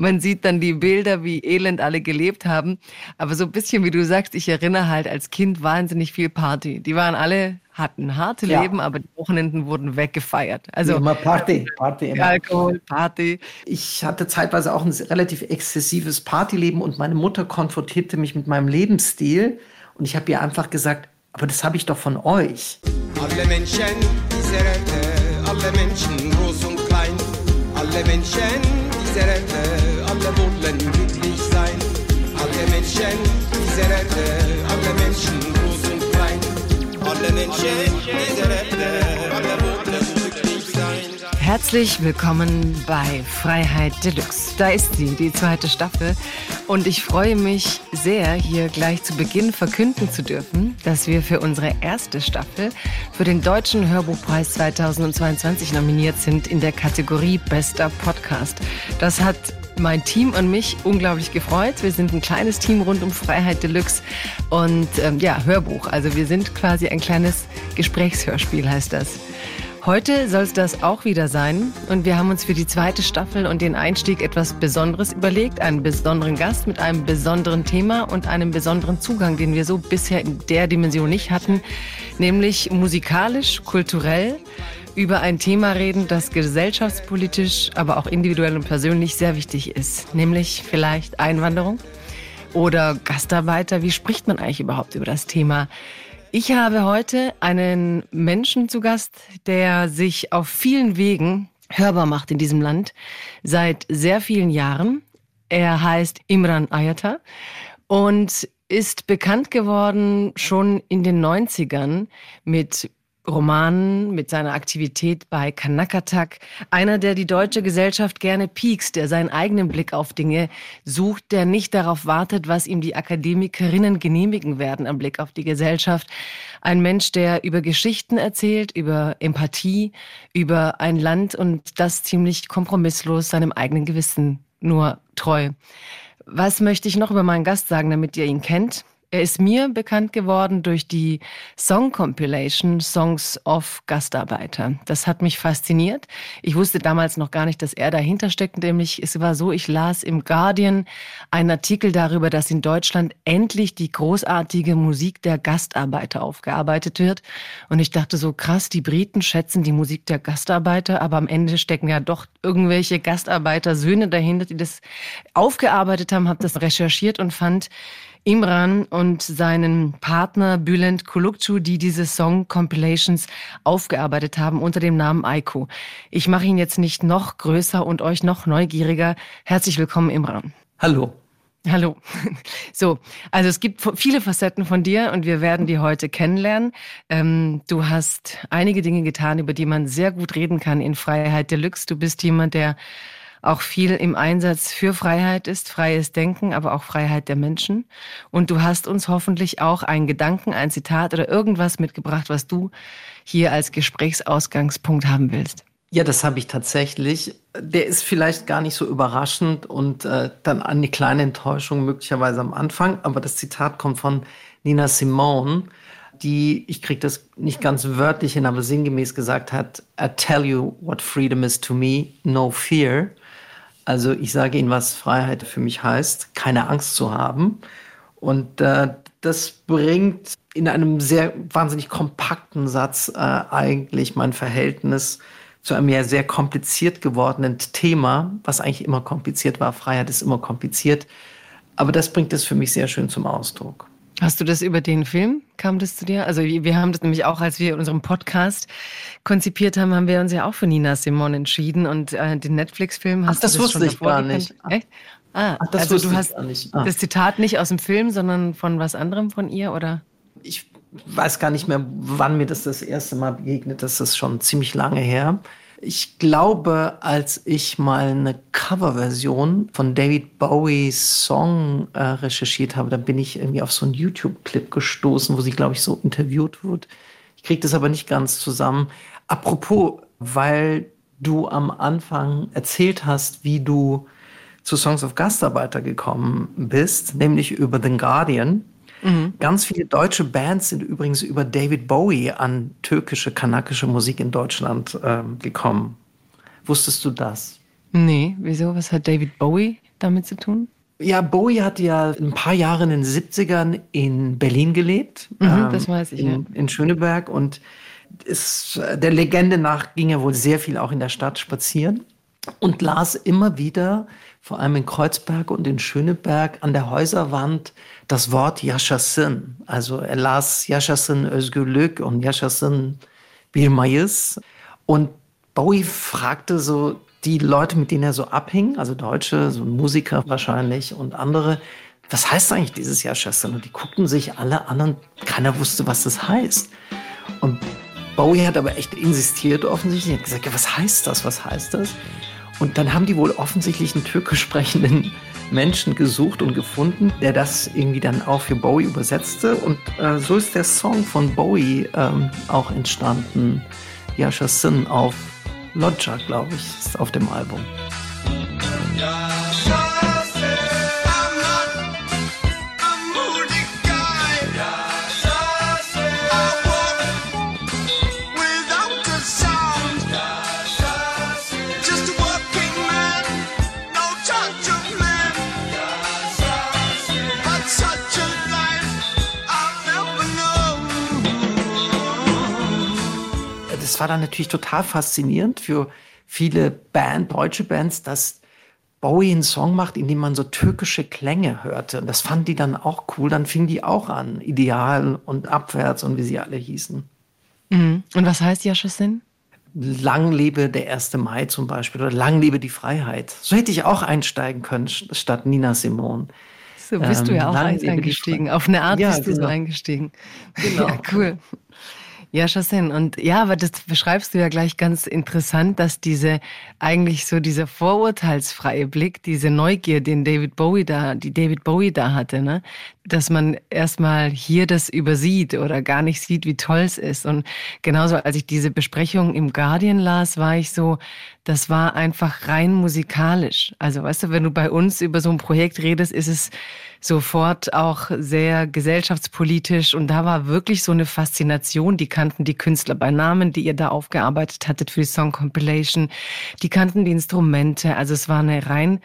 man sieht dann die Bilder, wie elend alle gelebt haben. Aber so ein bisschen, wie du sagst, ich erinnere halt als Kind wahnsinnig viel Party. Die waren alle hatten harte ja. Leben, aber die Wochenenden wurden weggefeiert. Also immer Party, Party, immer. Alkohol, Party. Ich hatte zeitweise auch ein relativ exzessives Partyleben und meine Mutter konfrontierte mich mit meinem Lebensstil und ich habe ihr einfach gesagt, aber das habe ich doch von euch. Alle Menschen alle Menschen groß und klein, alle Menschen dieser Erde, alle wollen glücklich sein. Alle Menschen dieser Erde, alle Menschen groß und klein, alle Menschen dieser Herzlich willkommen bei Freiheit Deluxe. Da ist sie, die zweite Staffel. Und ich freue mich sehr, hier gleich zu Beginn verkünden zu dürfen, dass wir für unsere erste Staffel für den Deutschen Hörbuchpreis 2022 nominiert sind in der Kategorie Bester Podcast. Das hat mein Team und mich unglaublich gefreut. Wir sind ein kleines Team rund um Freiheit Deluxe und ähm, ja, Hörbuch. Also wir sind quasi ein kleines Gesprächshörspiel, heißt das. Heute soll es das auch wieder sein und wir haben uns für die zweite Staffel und den Einstieg etwas Besonderes überlegt, einen besonderen Gast mit einem besonderen Thema und einem besonderen Zugang, den wir so bisher in der Dimension nicht hatten, nämlich musikalisch, kulturell über ein Thema reden, das gesellschaftspolitisch, aber auch individuell und persönlich sehr wichtig ist, nämlich vielleicht Einwanderung oder Gastarbeiter. Wie spricht man eigentlich überhaupt über das Thema? Ich habe heute einen Menschen zu Gast, der sich auf vielen Wegen hörbar macht in diesem Land seit sehr vielen Jahren. Er heißt Imran Ayata und ist bekannt geworden schon in den 90ern mit Romanen, mit seiner Aktivität bei Kanakatak. Einer, der die deutsche Gesellschaft gerne piekst, der seinen eigenen Blick auf Dinge sucht, der nicht darauf wartet, was ihm die Akademikerinnen genehmigen werden am Blick auf die Gesellschaft. Ein Mensch, der über Geschichten erzählt, über Empathie, über ein Land und das ziemlich kompromisslos seinem eigenen Gewissen nur treu. Was möchte ich noch über meinen Gast sagen, damit ihr ihn kennt? Er ist mir bekannt geworden durch die Song Compilation Songs of Gastarbeiter. Das hat mich fasziniert. Ich wusste damals noch gar nicht, dass er dahinter steckt. Nämlich, es war so, ich las im Guardian einen Artikel darüber, dass in Deutschland endlich die großartige Musik der Gastarbeiter aufgearbeitet wird. Und ich dachte so, krass, die Briten schätzen die Musik der Gastarbeiter, aber am Ende stecken ja doch irgendwelche Gastarbeiter-Söhne dahinter, die das aufgearbeitet haben, habe das recherchiert und fand, Imran und seinen Partner Bülent Kulukcu, die diese Song-Compilations aufgearbeitet haben unter dem Namen Aiko. Ich mache ihn jetzt nicht noch größer und euch noch neugieriger. Herzlich willkommen, Imran. Hallo. Hallo. So, also es gibt viele Facetten von dir und wir werden die heute kennenlernen. Ähm, du hast einige Dinge getan, über die man sehr gut reden kann in Freiheit Deluxe. Du bist jemand, der auch viel im Einsatz für Freiheit ist, freies Denken, aber auch Freiheit der Menschen. Und du hast uns hoffentlich auch einen Gedanken, ein Zitat oder irgendwas mitgebracht, was du hier als Gesprächsausgangspunkt haben willst. Ja, das habe ich tatsächlich. Der ist vielleicht gar nicht so überraschend und äh, dann eine kleine Enttäuschung möglicherweise am Anfang. Aber das Zitat kommt von Nina Simone, die, ich kriege das nicht ganz wörtlich hin, aber sinngemäß gesagt hat, I tell you what freedom is to me, no fear. Also ich sage Ihnen, was Freiheit für mich heißt, keine Angst zu haben. Und äh, das bringt in einem sehr wahnsinnig kompakten Satz äh, eigentlich mein Verhältnis zu einem ja sehr kompliziert gewordenen Thema, was eigentlich immer kompliziert war. Freiheit ist immer kompliziert. Aber das bringt es für mich sehr schön zum Ausdruck. Hast du das über den Film? Kam das zu dir? Also wir haben das nämlich auch, als wir unserem Podcast konzipiert haben, haben wir uns ja auch für Nina Simon entschieden und äh, den Netflix-Film hast Ach, das, du das wusste ich gar nicht. Echt? Ah, Ach, das also du hast ah. das Zitat nicht aus dem Film, sondern von was anderem von ihr, oder? Ich weiß gar nicht mehr, wann mir das das erste Mal begegnet. Das ist schon ziemlich lange her. Ich glaube, als ich mal eine Coverversion von David Bowies Song äh, recherchiert habe, dann bin ich irgendwie auf so einen YouTube-Clip gestoßen, wo sie, glaube ich, so interviewt wird. Ich kriege das aber nicht ganz zusammen. Apropos, weil du am Anfang erzählt hast, wie du zu Songs of Gastarbeiter gekommen bist, nämlich über The Guardian. Mhm. Ganz viele deutsche Bands sind übrigens über David Bowie an türkische, kanakische Musik in Deutschland ähm, gekommen. Wusstest du das? Nee, wieso? Was hat David Bowie damit zu tun? Ja, Bowie hat ja ein paar Jahre in den 70ern in Berlin gelebt. Mhm, ähm, das weiß ich, in, ja. in Schöneberg und ist, der Legende nach ging er wohl sehr viel auch in der Stadt spazieren und las immer wieder, vor allem in Kreuzberg und in Schöneberg, an der Häuserwand das Wort Yaşasın. Also er las Yaşasın Özgürlük und Yaşasın Bir Und Bowie fragte so die Leute, mit denen er so abhing, also Deutsche, so Musiker wahrscheinlich und andere, was heißt eigentlich dieses Yaşasın? Und die guckten sich alle an und keiner wusste, was das heißt. Und Bowie hat aber echt insistiert offensichtlich, hat gesagt, ja, was heißt das, was heißt das? Und dann haben die wohl offensichtlich einen türkisch sprechenden Menschen gesucht und gefunden, der das irgendwie dann auch für Bowie übersetzte. Und äh, so ist der Song von Bowie ähm, auch entstanden. Yasha Sin auf Lodja, glaube ich, ist auf dem Album. Ja. War dann natürlich total faszinierend für viele Band, deutsche Bands, dass Bowie einen Song macht, in dem man so türkische Klänge hörte. Und das fanden die dann auch cool. Dann fingen die auch an, Ideal und Abwärts und wie sie alle hießen. Mhm. Und was heißt Yashasin? Lang lebe der 1. Mai zum Beispiel oder Lang lebe die Freiheit. So hätte ich auch einsteigen können statt Nina Simone. So bist ähm, du ja auch eingestiegen. Auf eine Art ja, bist du genau. so eingestiegen. Genau. Ja, cool. Ja, Chassin. Und ja, aber das beschreibst du ja gleich ganz interessant, dass diese eigentlich so dieser vorurteilsfreie Blick, diese Neugier, den David Bowie da, die David Bowie da hatte, ne, dass man erstmal hier das übersieht oder gar nicht sieht, wie toll es ist. Und genauso, als ich diese Besprechung im Guardian las, war ich so, das war einfach rein musikalisch. Also, weißt du, wenn du bei uns über so ein Projekt redest, ist es sofort auch sehr gesellschaftspolitisch und da war wirklich so eine Faszination. Die kannten die Künstler bei Namen, die ihr da aufgearbeitet hattet für die Song Compilation. Die kannten die Instrumente. Also es war eine rein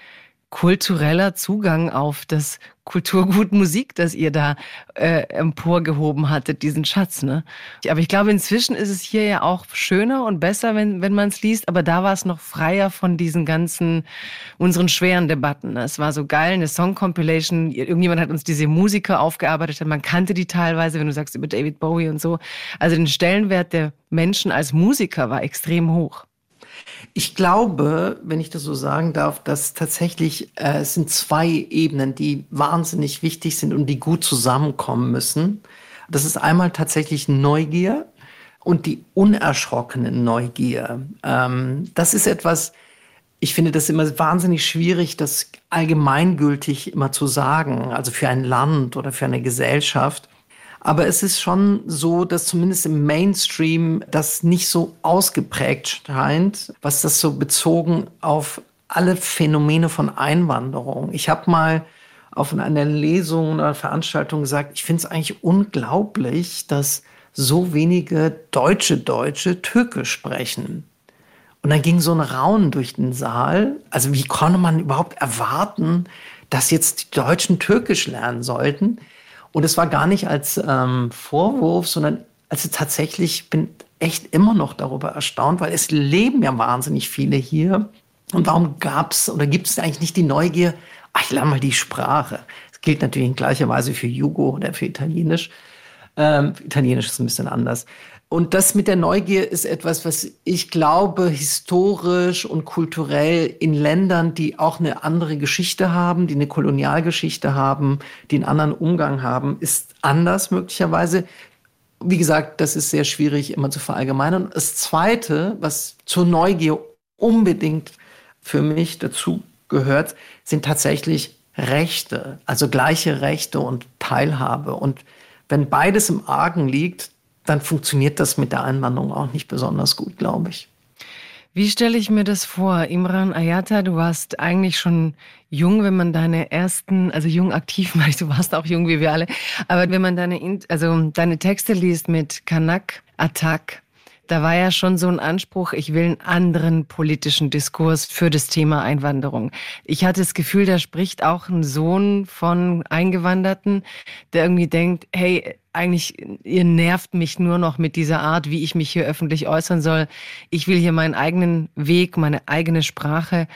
kultureller Zugang auf das Kulturgut Musik, das ihr da äh, emporgehoben hattet, diesen Schatz. Ne? Aber ich glaube, inzwischen ist es hier ja auch schöner und besser, wenn, wenn man es liest, aber da war es noch freier von diesen ganzen, unseren schweren Debatten. Ne? Es war so geil, eine Song-Compilation, irgendjemand hat uns diese Musiker aufgearbeitet, man kannte die teilweise, wenn du sagst über David Bowie und so. Also den Stellenwert der Menschen als Musiker war extrem hoch. Ich glaube, wenn ich das so sagen darf, dass tatsächlich äh, es sind zwei Ebenen, die wahnsinnig wichtig sind und die gut zusammenkommen müssen. Das ist einmal tatsächlich Neugier und die unerschrockene Neugier. Ähm, das ist etwas, ich finde das immer wahnsinnig schwierig, das allgemeingültig immer zu sagen, also für ein Land oder für eine Gesellschaft. Aber es ist schon so, dass zumindest im Mainstream das nicht so ausgeprägt scheint, was das so bezogen auf alle Phänomene von Einwanderung. Ich habe mal auf einer Lesung oder Veranstaltung gesagt, ich finde es eigentlich unglaublich, dass so wenige deutsche Deutsche Türkisch sprechen. Und dann ging so ein Raunen durch den Saal. Also wie konnte man überhaupt erwarten, dass jetzt die Deutschen Türkisch lernen sollten? Und es war gar nicht als ähm, Vorwurf, sondern also tatsächlich bin echt immer noch darüber erstaunt, weil es leben ja wahnsinnig viele hier. Und warum gab es oder gibt es eigentlich nicht die Neugier, ach, ich lerne mal die Sprache. Das gilt natürlich in gleicher Weise für Jugo oder für Italienisch. Ähm, Italienisch ist ein bisschen anders. Und das mit der Neugier ist etwas, was ich glaube, historisch und kulturell in Ländern, die auch eine andere Geschichte haben, die eine Kolonialgeschichte haben, die einen anderen Umgang haben, ist anders möglicherweise. Wie gesagt, das ist sehr schwierig immer zu verallgemeinern. Das Zweite, was zur Neugier unbedingt für mich dazu gehört, sind tatsächlich Rechte, also gleiche Rechte und Teilhabe. Und wenn beides im Argen liegt, dann funktioniert das mit der Einwanderung auch nicht besonders gut, glaube ich. Wie stelle ich mir das vor? Imran Ayata, du warst eigentlich schon jung, wenn man deine ersten, also jung aktiv, weil du warst auch jung wie wir alle, aber wenn man deine, also deine Texte liest mit Kanak, Attack, Da war ja schon so ein Anspruch, ich will einen anderen politischen Diskurs für das Thema Einwanderung. Ich hatte das Gefühl, da spricht auch ein Sohn von Eingewanderten, der irgendwie denkt, hey, eigentlich, ihr nervt mich nur noch mit dieser Art, wie ich mich hier öffentlich äußern soll. Ich will hier meinen eigenen Weg, meine eigene Sprache.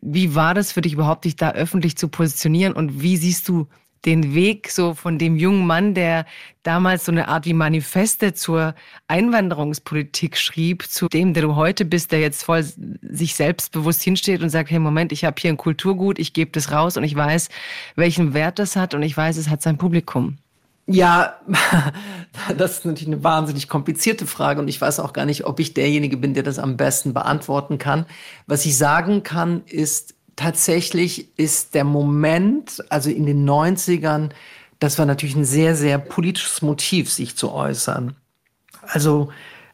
Wie war das für dich überhaupt, dich da öffentlich zu positionieren? Und wie siehst du den Weg so von dem jungen Mann, der damals so eine Art wie Manifeste zur Einwanderungspolitik schrieb, zu dem, der du heute bist, der jetzt voll sich selbstbewusst hinsteht und sagt, hey Moment, ich habe hier ein Kulturgut, ich gebe das raus und ich weiß, welchen Wert das hat und ich weiß, es hat sein Publikum. Ja, das ist natürlich eine wahnsinnig komplizierte Frage und ich weiß auch gar nicht, ob ich derjenige bin, der das am besten beantworten kann. Was ich sagen kann, ist, tatsächlich ist der Moment, also in den 90ern, das war natürlich ein sehr, sehr politisches Motiv, sich zu äußern. Also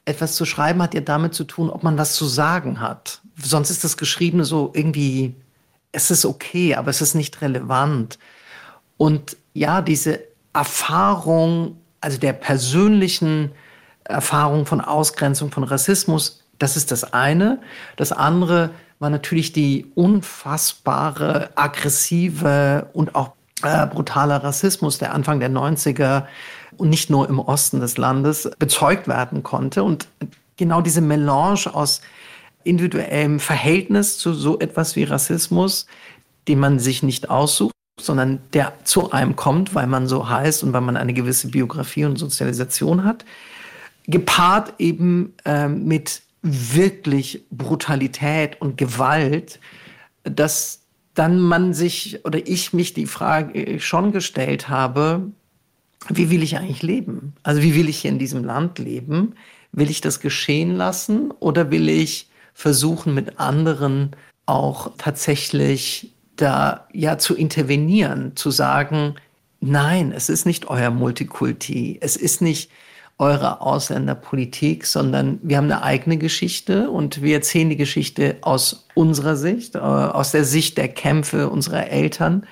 etwas zu schreiben hat ja damit zu tun, ob man was zu sagen hat. Sonst ist das Geschriebene so irgendwie, es ist okay, aber es ist nicht relevant. Und ja, diese Erfahrung, also der persönlichen Erfahrung von Ausgrenzung, von Rassismus, das ist das eine. Das andere war natürlich die unfassbare, aggressive und auch äh, brutale Rassismus der Anfang der 90er und nicht nur im Osten des Landes bezeugt werden konnte. Und genau diese Melange aus individuellem Verhältnis zu so etwas wie Rassismus, den man sich nicht aussucht, sondern der zu einem kommt, weil man so heißt und weil man eine gewisse Biografie und Sozialisation hat, gepaart eben äh, mit wirklich Brutalität und Gewalt, dass dann man sich oder ich mich die Frage schon gestellt habe, wie will ich eigentlich leben? Also wie will ich hier in diesem Land leben? Will ich das geschehen lassen oder will ich versuchen, mit anderen auch tatsächlich da ja zu intervenieren, zu sagen, nein, es ist nicht euer Multikulti, es ist nicht eure Ausländerpolitik, sondern wir haben eine eigene Geschichte und wir erzählen die Geschichte aus unserer Sicht, äh, aus der Sicht der Kämpfe unserer Eltern,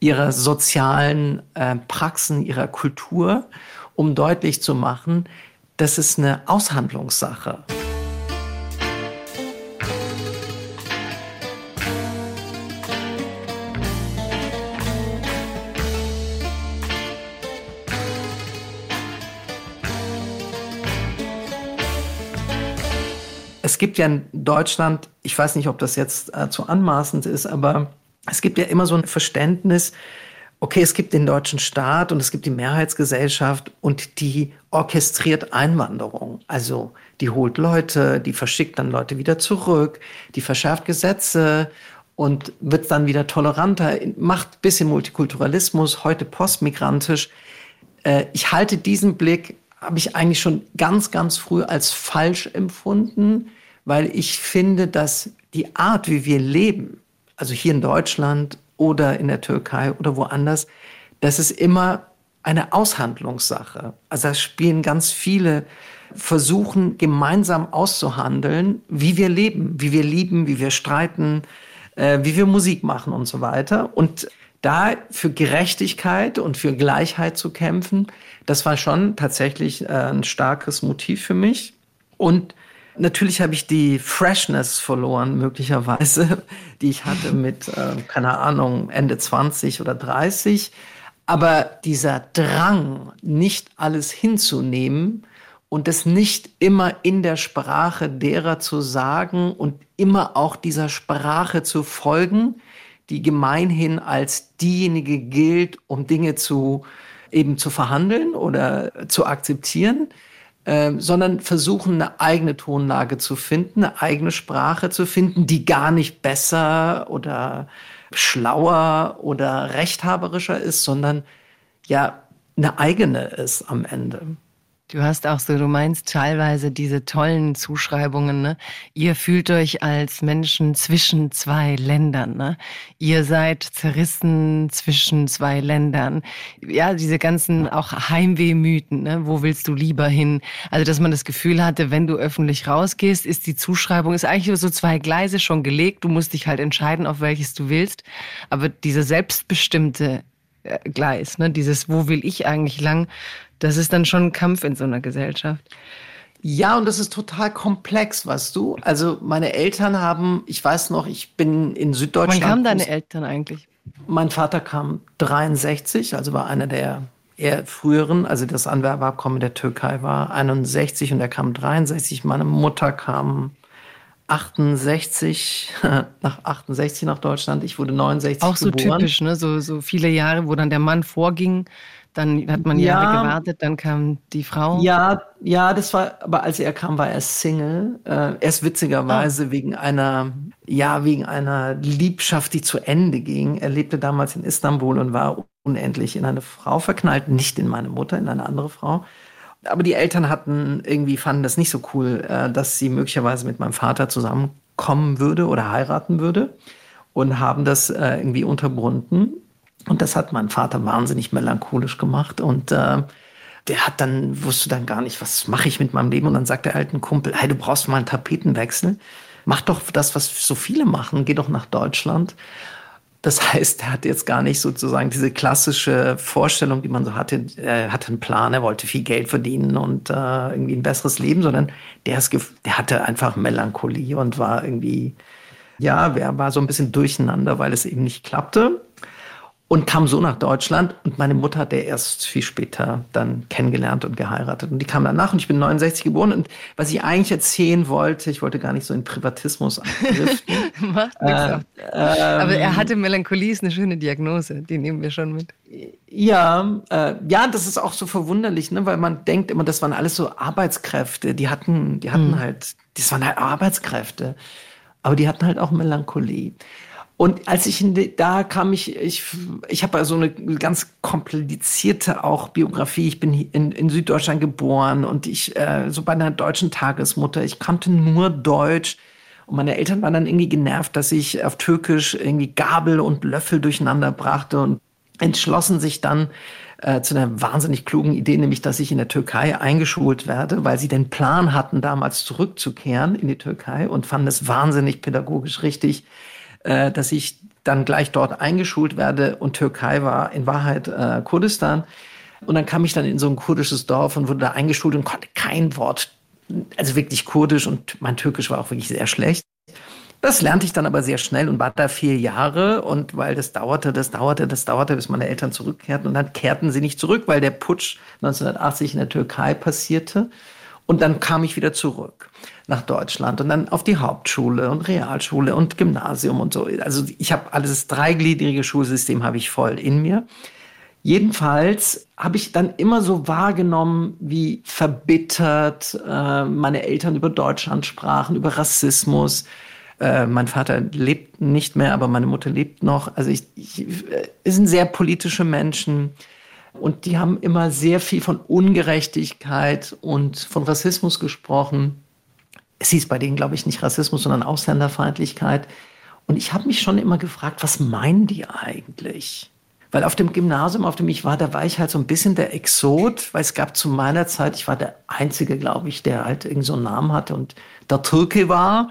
ihrer sozialen äh, Praxen, ihrer Kultur, um deutlich zu machen, das ist eine Aushandlungssache. Es gibt ja in Deutschland, ich weiß nicht, ob das jetzt äh, zu anmaßend ist, aber es gibt ja immer so ein Verständnis, okay, es gibt den deutschen Staat und es gibt die Mehrheitsgesellschaft und die orchestriert Einwanderung. Also die holt Leute, die verschickt dann Leute wieder zurück, die verschärft Gesetze und wird dann wieder toleranter, macht bisschen Multikulturalismus, heute postmigrantisch. Äh, ich halte diesen Blick, habe ich eigentlich schon ganz, ganz früh als falsch empfunden weil ich finde, dass die Art, wie wir leben, also hier in Deutschland oder in der Türkei oder woanders, das ist immer eine Aushandlungssache. Also da spielen ganz viele versuchen gemeinsam auszuhandeln, wie wir leben, wie wir lieben, wie wir streiten, äh, wie wir Musik machen und so weiter. Und da für Gerechtigkeit und für Gleichheit zu kämpfen, das war schon tatsächlich äh, ein starkes Motiv für mich. Und Natürlich habe ich die Freshness verloren, möglicherweise, die ich hatte mit, äh, keine Ahnung, Ende 20 oder 30. Aber dieser Drang, nicht alles hinzunehmen und es nicht immer in der Sprache derer zu sagen und immer auch dieser Sprache zu folgen, die gemeinhin als diejenige gilt, um Dinge zu eben zu verhandeln oder zu akzeptieren, ähm, sondern versuchen, eine eigene Tonlage zu finden, eine eigene Sprache zu finden, die gar nicht besser oder schlauer oder rechthaberischer ist, sondern ja eine eigene ist am Ende. Du hast auch so, du meinst teilweise diese tollen Zuschreibungen, ne? Ihr fühlt euch als Menschen zwischen zwei Ländern, ne? Ihr seid zerrissen zwischen zwei Ländern. Ja, diese ganzen auch Heimwehmythen, ne? Wo willst du lieber hin? Also, dass man das Gefühl hatte, wenn du öffentlich rausgehst, ist die Zuschreibung, ist eigentlich so zwei Gleise schon gelegt. Du musst dich halt entscheiden, auf welches du willst. Aber diese selbstbestimmte äh, Gleis, ne? Dieses, wo will ich eigentlich lang? Das ist dann schon ein Kampf in so einer Gesellschaft. Ja, und das ist total komplex, weißt du. Also meine Eltern haben, ich weiß noch, ich bin in Süddeutschland. Wann kamen deine Eltern eigentlich? Mein Vater kam 63, also war einer der eher früheren, also das Anwerbeabkommen der Türkei war 61 und er kam 63. Meine Mutter kam 68, nach 68 nach Deutschland. Ich wurde 69 Auch so geboren. typisch, ne? So, so viele Jahre, wo dann der Mann vorging, dann hat man Jahre ja, gewartet, dann kam die Frau. Ja, ja, das war, aber als er kam, war er Single. Äh, erst witzigerweise oh. wegen einer, ja, wegen einer Liebschaft, die zu Ende ging. Er lebte damals in Istanbul und war unendlich in eine Frau verknallt, nicht in meine Mutter, in eine andere Frau. Aber die Eltern hatten irgendwie fanden das nicht so cool, äh, dass sie möglicherweise mit meinem Vater zusammenkommen würde oder heiraten würde und haben das äh, irgendwie unterbunden. Und das hat mein Vater wahnsinnig melancholisch gemacht und äh, der hat dann, wusste dann gar nicht, was mache ich mit meinem Leben? Und dann sagt der alten Kumpel, hey, du brauchst mal einen Tapetenwechsel. Mach doch das, was so viele machen. Geh doch nach Deutschland. Das heißt, er hat jetzt gar nicht sozusagen diese klassische Vorstellung, die man so hatte. Er hatte einen Plan, er wollte viel Geld verdienen und äh, irgendwie ein besseres Leben, sondern der, ist, der hatte einfach Melancholie und war irgendwie, ja, er war so ein bisschen durcheinander, weil es eben nicht klappte und kam so nach Deutschland. Und meine Mutter hat er erst viel später dann kennengelernt und geheiratet. Und die kam danach und ich bin 69 geboren. Und was ich eigentlich erzählen wollte, ich wollte gar nicht so in Privatismus abdriften. Macht. Äh, ähm, Aber er hatte Melancholie, ist eine schöne Diagnose. Die nehmen wir schon mit. Ja, äh, ja, das ist auch so verwunderlich, ne? weil man denkt immer, das waren alles so Arbeitskräfte. Die hatten, die hatten mhm. halt, das waren halt Arbeitskräfte. Aber die hatten halt auch Melancholie. Und als ich in da kam ich, ich, ich habe also eine ganz komplizierte auch Biografie. Ich bin in, in Süddeutschland geboren und ich äh, so bei einer deutschen Tagesmutter. Ich kannte nur Deutsch. Und meine Eltern waren dann irgendwie genervt, dass ich auf Türkisch irgendwie Gabel und Löffel durcheinander brachte und entschlossen sich dann äh, zu einer wahnsinnig klugen Idee, nämlich dass ich in der Türkei eingeschult werde, weil sie den Plan hatten, damals zurückzukehren in die Türkei und fanden es wahnsinnig pädagogisch richtig, äh, dass ich dann gleich dort eingeschult werde und Türkei war in Wahrheit äh, Kurdistan. Und dann kam ich dann in so ein kurdisches Dorf und wurde da eingeschult und konnte kein Wort, also wirklich kurdisch und mein Türkisch war auch wirklich sehr schlecht. Das lernte ich dann aber sehr schnell und war da vier Jahre und weil das dauerte, das dauerte, das dauerte, bis meine Eltern zurückkehrten und dann kehrten sie nicht zurück, weil der Putsch 1980 in der Türkei passierte und dann kam ich wieder zurück nach Deutschland und dann auf die Hauptschule und Realschule und Gymnasium und so. Also ich habe alles dreigliedrige Schulsystem habe ich voll in mir. Jedenfalls habe ich dann immer so wahrgenommen, wie verbittert äh, meine Eltern über Deutschland sprachen, über Rassismus. Äh, mein Vater lebt nicht mehr, aber meine Mutter lebt noch. Also ich, ich äh, sind sehr politische Menschen und die haben immer sehr viel von Ungerechtigkeit und von Rassismus gesprochen es hieß bei denen, glaube ich, nicht Rassismus, sondern Ausländerfeindlichkeit. Und ich habe mich schon immer gefragt, was meinen die eigentlich? Weil auf dem Gymnasium, auf dem ich war, da war ich halt so ein bisschen der Exot, weil es gab zu meiner Zeit, ich war der Einzige, glaube ich, der halt irgend so einen Namen hatte und der Türke war.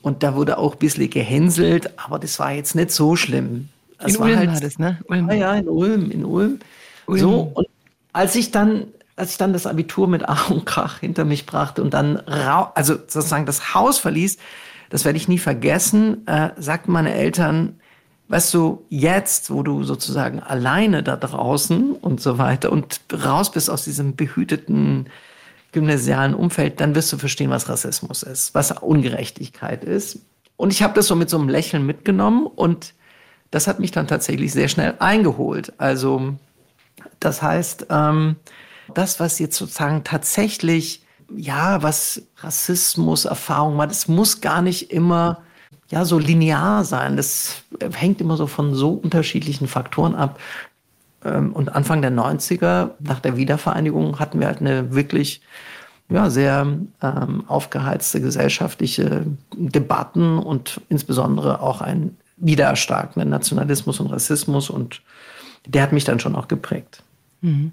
Und da wurde auch ein bisschen gehänselt, aber das war jetzt nicht so schlimm. Das in Ulm halt, war das, ne? Ulm. Ah ja, in Ulm, in Ulm. Ulm. So, und als ich dann als ich dann das Abitur mit Ach und Krach hinter mich brachte und dann also sozusagen das Haus verließ, das werde ich nie vergessen, äh, sagten meine Eltern, weißt du, jetzt, wo du sozusagen alleine da draußen und so weiter und raus bist aus diesem behüteten gymnasialen Umfeld, dann wirst du verstehen, was Rassismus ist, was Ungerechtigkeit ist. Und ich habe das so mit so einem Lächeln mitgenommen und das hat mich dann tatsächlich sehr schnell eingeholt. Also das heißt, ähm, das, was jetzt sozusagen tatsächlich, ja, was Rassismus, Erfahrung macht, das muss gar nicht immer ja, so linear sein. Das hängt immer so von so unterschiedlichen Faktoren ab. Ähm, und Anfang der 90er, nach der Wiedervereinigung, hatten wir halt eine wirklich ja, sehr ähm, aufgeheizte gesellschaftliche Debatten und insbesondere auch ein wiedererstarkender Nationalismus und Rassismus. Und der hat mich dann schon auch geprägt. Mhm.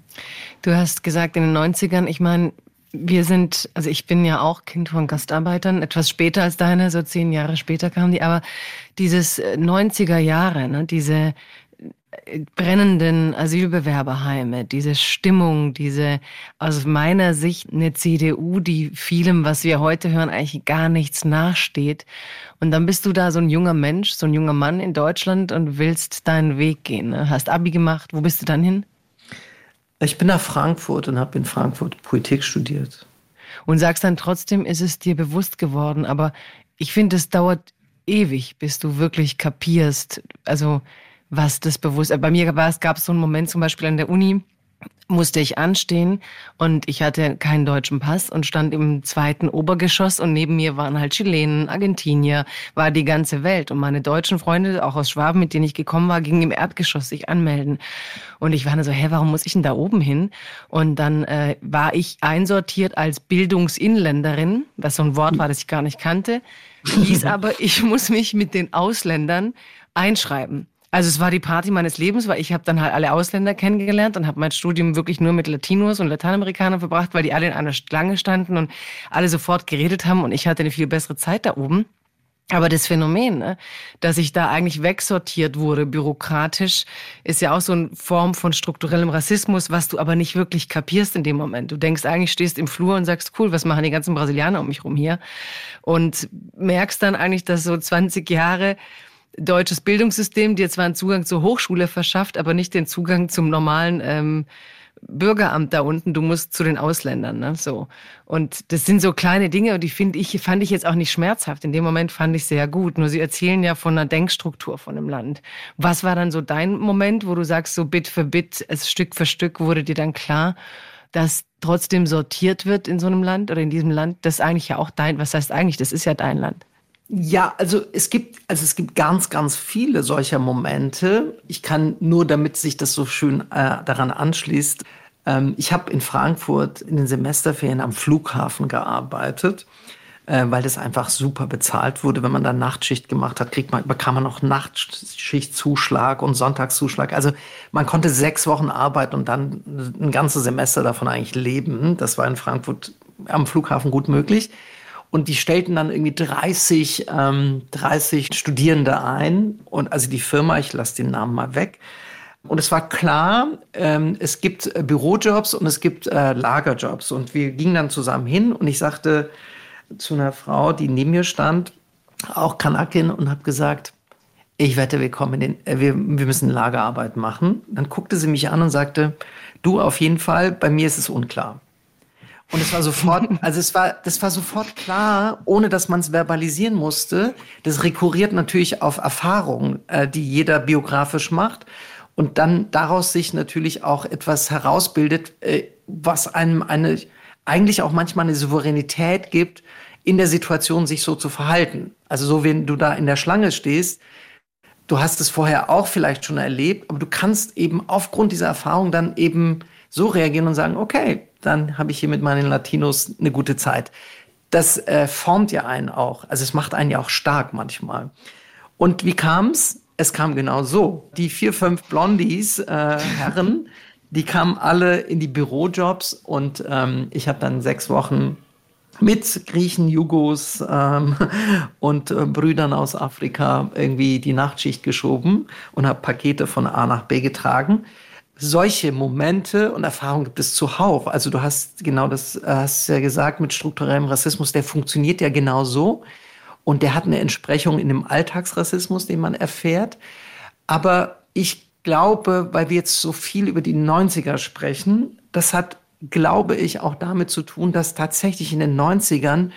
Du hast gesagt, in den 90ern, ich meine, wir sind, also ich bin ja auch Kind von Gastarbeitern, etwas später als deine, so zehn Jahre später kamen die, aber dieses 90er äh, Jahre, ne, diese brennenden Asylbewerberheime, diese Stimmung, diese aus meiner Sicht eine CDU, die vielem, was wir heute hören, eigentlich gar nichts nachsteht. Und dann bist du da so ein junger Mensch, so ein junger Mann in Deutschland und willst deinen Weg gehen. Ne? Hast Abi gemacht. Wo bist du dann hin? Ich bin nach Frankfurt und habe in Frankfurt Politik studiert. Und sagst dann trotzdem, ist es dir bewusst geworden. Aber ich finde, es dauert ewig, bis du wirklich kapierst. Also was das bewusst. Bei mir gab es so einen Moment zum Beispiel an der Uni, musste ich anstehen und ich hatte keinen deutschen Pass und stand im zweiten Obergeschoss und neben mir waren halt Chilenen, Argentinier, war die ganze Welt und meine deutschen Freunde, auch aus Schwaben, mit denen ich gekommen war, gingen im Erdgeschoss sich anmelden und ich war dann so, hä, warum muss ich denn da oben hin? Und dann äh, war ich einsortiert als Bildungsinländerin, was so ein Wort war, das ich gar nicht kannte, hieß aber, ich muss mich mit den Ausländern einschreiben. Also es war die Party meines Lebens, weil ich habe dann halt alle Ausländer kennengelernt und habe mein Studium wirklich nur mit Latinos und Lateinamerikanern verbracht, weil die alle in einer Schlange standen und alle sofort geredet haben und ich hatte eine viel bessere Zeit da oben. Aber das Phänomen, ne, dass ich da eigentlich wegsortiert wurde, bürokratisch, ist ja auch so eine Form von strukturellem Rassismus, was du aber nicht wirklich kapierst in dem Moment. Du denkst eigentlich, stehst im Flur und sagst, cool, was machen die ganzen Brasilianer um mich rum hier? Und merkst dann eigentlich, dass so 20 Jahre deutsches Bildungssystem dir zwar einen Zugang zur Hochschule verschafft, aber nicht den Zugang zum normalen ähm, Bürgeramt da unten. Du musst zu den Ausländern, ne? So. Und das sind so kleine Dinge, und die finde ich, fand ich jetzt auch nicht schmerzhaft. In dem Moment fand ich sehr gut. Nur sie erzählen ja von einer Denkstruktur von dem Land. Was war dann so dein Moment, wo du sagst, so Bit für Bit, es Stück für Stück wurde dir dann klar, dass trotzdem sortiert wird in so einem Land oder in diesem Land, das eigentlich ja auch dein, was heißt eigentlich, das ist ja dein Land. Ja, also es gibt, also es gibt ganz, ganz viele solcher Momente. Ich kann nur, damit sich das so schön äh, daran anschließt, ähm, ich habe in Frankfurt in den Semesterferien am Flughafen gearbeitet, äh, weil das einfach super bezahlt wurde. Wenn man da Nachtschicht gemacht hat, kriegt man, bekam man noch Nachtschichtzuschlag und Sonntagszuschlag. Also man konnte sechs Wochen arbeiten und dann ein ganzes Semester davon eigentlich leben. Das war in Frankfurt am Flughafen gut möglich. Und die stellten dann irgendwie 30, ähm, 30 Studierende ein. Und also die Firma, ich lasse den Namen mal weg. Und es war klar, ähm, es gibt äh, Bürojobs und es gibt äh, Lagerjobs. Und wir gingen dann zusammen hin und ich sagte zu einer Frau, die neben mir stand, auch Kanakin, und habe gesagt, ich wette, wir kommen in den, äh, wir, wir müssen Lagerarbeit machen. Dann guckte sie mich an und sagte, du auf jeden Fall, bei mir ist es unklar. Und es war sofort, also es war, das war sofort klar, ohne dass man es verbalisieren musste. Das rekurriert natürlich auf Erfahrungen, äh, die jeder biografisch macht. Und dann daraus sich natürlich auch etwas herausbildet, äh, was einem eine, eigentlich auch manchmal eine Souveränität gibt, in der Situation sich so zu verhalten. Also so, wenn du da in der Schlange stehst, du hast es vorher auch vielleicht schon erlebt, aber du kannst eben aufgrund dieser Erfahrung dann eben so reagieren und sagen, okay, dann habe ich hier mit meinen Latinos eine gute Zeit. Das äh, formt ja einen auch. Also es macht einen ja auch stark manchmal. Und wie kam es? Es kam genau so. Die vier, fünf Blondies, äh, Herren, die kamen alle in die Bürojobs und ähm, ich habe dann sechs Wochen mit Griechen, Jugos ähm, und äh, Brüdern aus Afrika irgendwie die Nachtschicht geschoben und habe Pakete von A nach B getragen solche Momente und Erfahrungen gibt es zuhauf. Also du hast genau das äh, hast ja gesagt mit strukturellem Rassismus, der funktioniert ja genau so und der hat eine Entsprechung in dem Alltagsrassismus, den man erfährt. Aber ich glaube, weil wir jetzt so viel über die 90er sprechen, das hat, glaube ich, auch damit zu tun, dass tatsächlich in den 90ern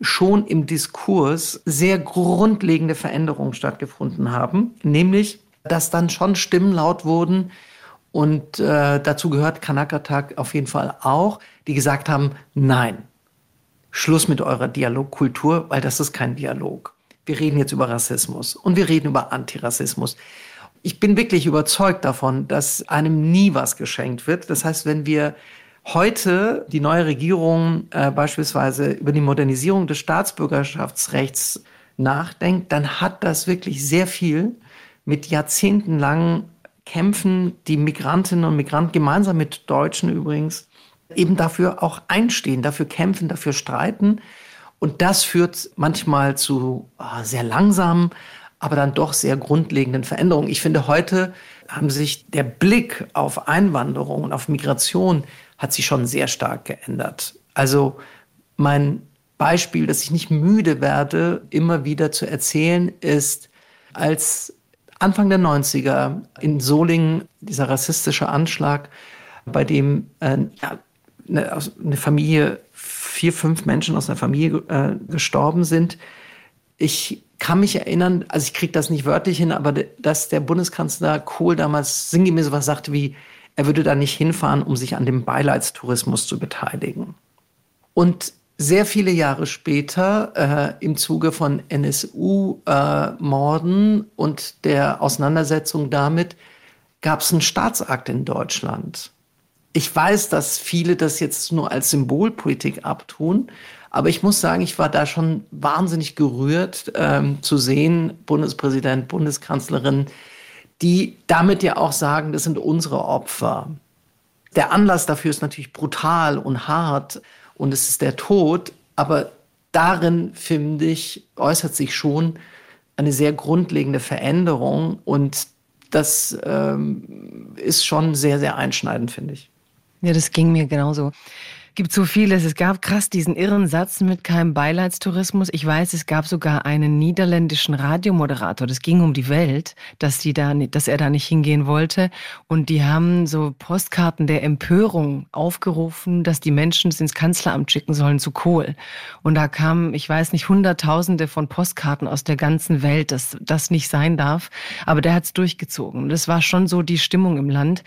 schon im Diskurs sehr grundlegende Veränderungen stattgefunden haben, nämlich dass dann schon Stimmen laut wurden, und äh, dazu gehört Kanakatak auf jeden Fall auch, die gesagt haben, nein, Schluss mit eurer Dialogkultur, weil das ist kein Dialog. Wir reden jetzt über Rassismus und wir reden über Antirassismus. Ich bin wirklich überzeugt davon, dass einem nie was geschenkt wird. Das heißt, wenn wir heute die neue Regierung äh, beispielsweise über die Modernisierung des Staatsbürgerschaftsrechts nachdenkt, dann hat das wirklich sehr viel mit jahrzehntelangen kämpfen die Migrantinnen und Migranten gemeinsam mit Deutschen übrigens eben dafür auch einstehen, dafür kämpfen, dafür streiten. Und das führt manchmal zu oh, sehr langsamen, aber dann doch sehr grundlegenden Veränderungen. Ich finde, heute haben sich der Blick auf Einwanderung und auf Migration hat sich schon sehr stark geändert. Also mein Beispiel, das ich nicht müde werde, immer wieder zu erzählen, ist, als Anfang der 90er in Solingen dieser rassistische Anschlag, bei dem äh, eine, eine, Familie, vier, fünf Menschen aus einer Familie äh, gestorben sind. Ich kann mich erinnern, also ich kriege das nicht wörtlich hin, aber dass der Bundeskanzler Kohl damals sinngemäß was sagte wie, er würde da nicht hinfahren, um sich an dem Beileidstourismus zu beteiligen. Und sehr viele Jahre später, äh, im Zuge von NSU-Morden äh, und der Auseinandersetzung damit, gab es einen Staatsakt in Deutschland. Ich weiß, dass viele das jetzt nur als Symbolpolitik abtun, aber ich muss sagen, ich war da schon wahnsinnig gerührt ähm, zu sehen, Bundespräsident, Bundeskanzlerin, die damit ja auch sagen, das sind unsere Opfer. Der Anlass dafür ist natürlich brutal und hart und es ist der Tod, aber darin, finde ich, äußert sich schon eine sehr grundlegende Veränderung und das ähm, ist schon sehr, sehr einschneidend, finde ich. Ja, das ging mir genauso gibt so vieles. Es gab krass diesen irren Satz mit keinem Beileidstourismus. Ich weiß, es gab sogar einen niederländischen Radiomoderator. Das ging um die Welt, dass die da, dass er da nicht hingehen wollte. Und die haben so Postkarten der Empörung aufgerufen, dass die Menschen es ins Kanzleramt schicken sollen zu Kohl. Und da kamen, ich weiß nicht, Hunderttausende von Postkarten aus der ganzen Welt, dass das nicht sein darf. Aber der hat es durchgezogen. Das war schon so die Stimmung im Land.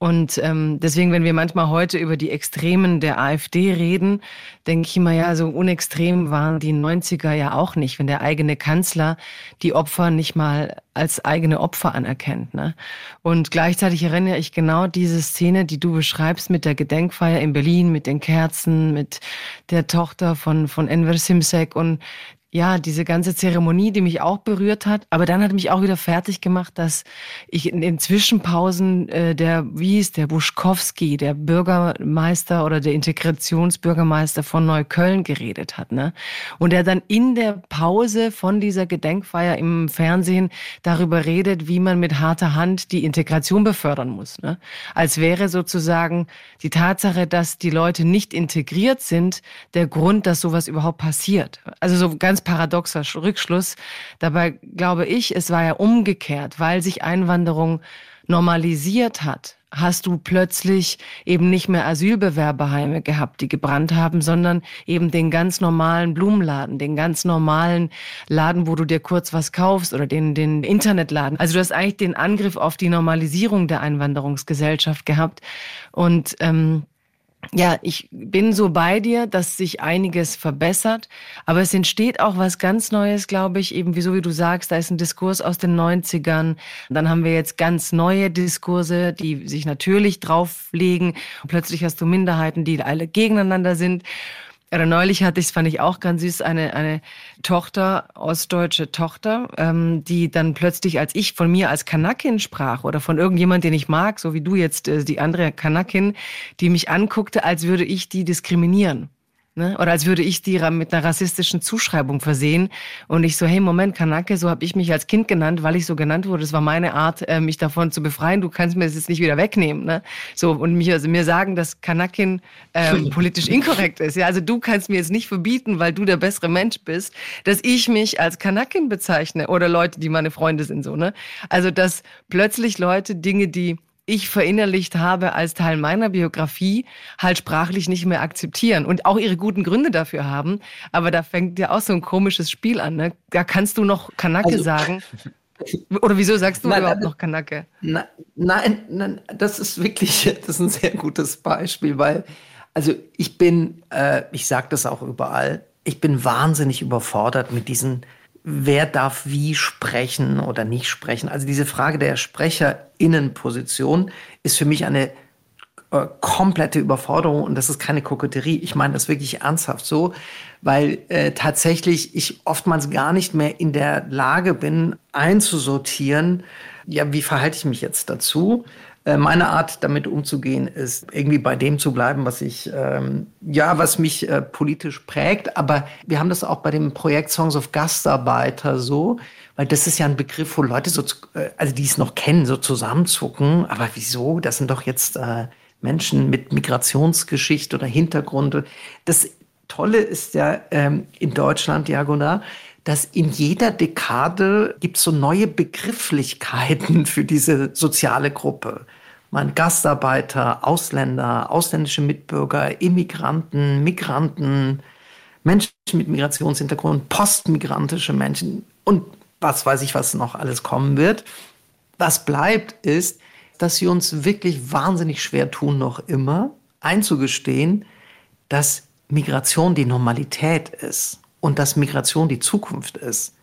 Und ähm, deswegen, wenn wir manchmal heute über die Extremen der AfD reden, denke ich immer, ja, so unextrem waren die 90er ja auch nicht, wenn der eigene Kanzler die Opfer nicht mal als eigene Opfer anerkennt. Ne? Und gleichzeitig erinnere ich genau diese Szene, die du beschreibst mit der Gedenkfeier in Berlin, mit den Kerzen, mit der Tochter von, von Enver Simsek und ja, diese ganze Zeremonie, die mich auch berührt hat, aber dann hat mich auch wieder fertig gemacht, dass ich in den Zwischenpausen äh, der, wie ist der Buschkowski, der Bürgermeister oder der Integrationsbürgermeister von Neukölln geredet hat, ne? Und er dann in der Pause von dieser Gedenkfeier im Fernsehen darüber redet, wie man mit harter Hand die Integration befördern muss, ne? Als wäre sozusagen die Tatsache, dass die Leute nicht integriert sind, der Grund, dass sowas überhaupt passiert. Also so ganz ganz paradoxer Rückschluss. Dabei glaube ich, es war ja umgekehrt, weil sich Einwanderung normalisiert hat, hast du plötzlich eben nicht mehr Asylbewerberheime gehabt, die gebrannt haben, sondern eben den ganz normalen Blumenladen, den ganz normalen Laden, wo du dir kurz was kaufst oder den, den Internetladen. Also du hast eigentlich den Angriff auf die Normalisierung der Einwanderungsgesellschaft gehabt und ähm, ja, ich bin so bei dir, dass sich einiges verbessert, aber es entsteht auch was ganz Neues, glaube ich, eben wieso wie du sagst, da ist ein Diskurs aus den 90ern, dann haben wir jetzt ganz neue Diskurse, die sich natürlich drauflegen, plötzlich hast du Minderheiten, die alle gegeneinander sind oder neulich hatte ich, fand ich auch ganz süß, eine, eine Tochter, ostdeutsche Tochter, ähm, die dann plötzlich, als ich von mir als Kanakin sprach oder von irgendjemand, den ich mag, so wie du jetzt, äh, die andere Kanakin, die mich anguckte, als würde ich die diskriminieren. Ne? Oder als würde ich die mit einer rassistischen Zuschreibung versehen. Und ich so, hey, Moment, Kanake, so habe ich mich als Kind genannt, weil ich so genannt wurde. Das war meine Art, äh, mich davon zu befreien. Du kannst mir das jetzt nicht wieder wegnehmen. Ne? So, und mich, also mir sagen, dass Kanakin ähm, politisch inkorrekt ist. Ja, also du kannst mir jetzt nicht verbieten, weil du der bessere Mensch bist, dass ich mich als Kanakin bezeichne oder Leute, die meine Freunde sind, so, ne? Also, dass plötzlich Leute Dinge, die ich verinnerlicht habe als Teil meiner Biografie, halt sprachlich nicht mehr akzeptieren und auch ihre guten Gründe dafür haben. Aber da fängt ja auch so ein komisches Spiel an. Ne? Da kannst du noch Kanake also, sagen. Oder wieso sagst du nein, überhaupt noch Kanake? Nein, nein, nein, das ist wirklich, das ist ein sehr gutes Beispiel, weil, also ich bin, äh, ich sage das auch überall, ich bin wahnsinnig überfordert mit diesen wer darf wie sprechen oder nicht sprechen. Also diese Frage der Sprecherinnenposition ist für mich eine äh, komplette Überforderung und das ist keine Koketterie. Ich meine das wirklich ernsthaft so, weil äh, tatsächlich ich oftmals gar nicht mehr in der Lage bin, einzusortieren, ja, wie verhalte ich mich jetzt dazu? Äh, meine Art, damit umzugehen, ist irgendwie bei dem zu bleiben, was ich, ähm, ja, was mich äh, politisch prägt. Aber wir haben das auch bei dem Projekt Songs of Gastarbeiter so, weil das ist ja ein Begriff, wo Leute so, äh, also die es noch kennen, so zusammenzucken. Aber wieso? Das sind doch jetzt äh, Menschen mit Migrationsgeschichte oder Hintergrund. Das Tolle ist ja ähm, in Deutschland, Diagonal, dass in jeder Dekade gibt es so neue Begrifflichkeiten für diese soziale Gruppe. Man Gastarbeiter, Ausländer, ausländische Mitbürger, Immigranten, Migranten, Menschen mit Migrationshintergrund, postmigrantische Menschen und was weiß ich, was noch alles kommen wird. Was bleibt ist, dass wir uns wirklich wahnsinnig schwer tun, noch immer einzugestehen, dass Migration die Normalität ist und dass Migration die Zukunft ist.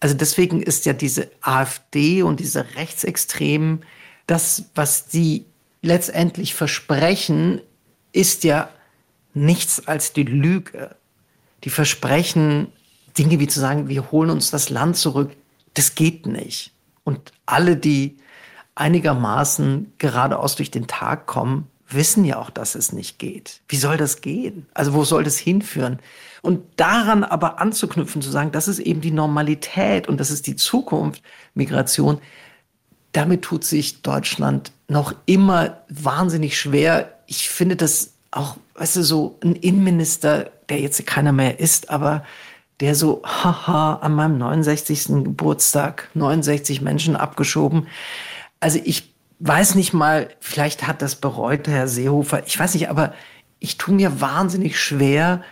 Also deswegen ist ja diese AfD und diese Rechtsextremen, das, was sie letztendlich versprechen, ist ja nichts als die Lüge. Die versprechen Dinge wie zu sagen, wir holen uns das Land zurück. Das geht nicht. Und alle, die einigermaßen geradeaus durch den Tag kommen, wissen ja auch, dass es nicht geht. Wie soll das gehen? Also wo soll das hinführen? Und daran aber anzuknüpfen, zu sagen, das ist eben die Normalität und das ist die Zukunft Migration, damit tut sich Deutschland noch immer wahnsinnig schwer. Ich finde das auch, weißt du, so ein Innenminister, der jetzt keiner mehr ist, aber der so, haha, an meinem 69. Geburtstag 69 Menschen abgeschoben. Also ich weiß nicht mal, vielleicht hat das bereut, Herr Seehofer. Ich weiß nicht, aber ich tue mir wahnsinnig schwer,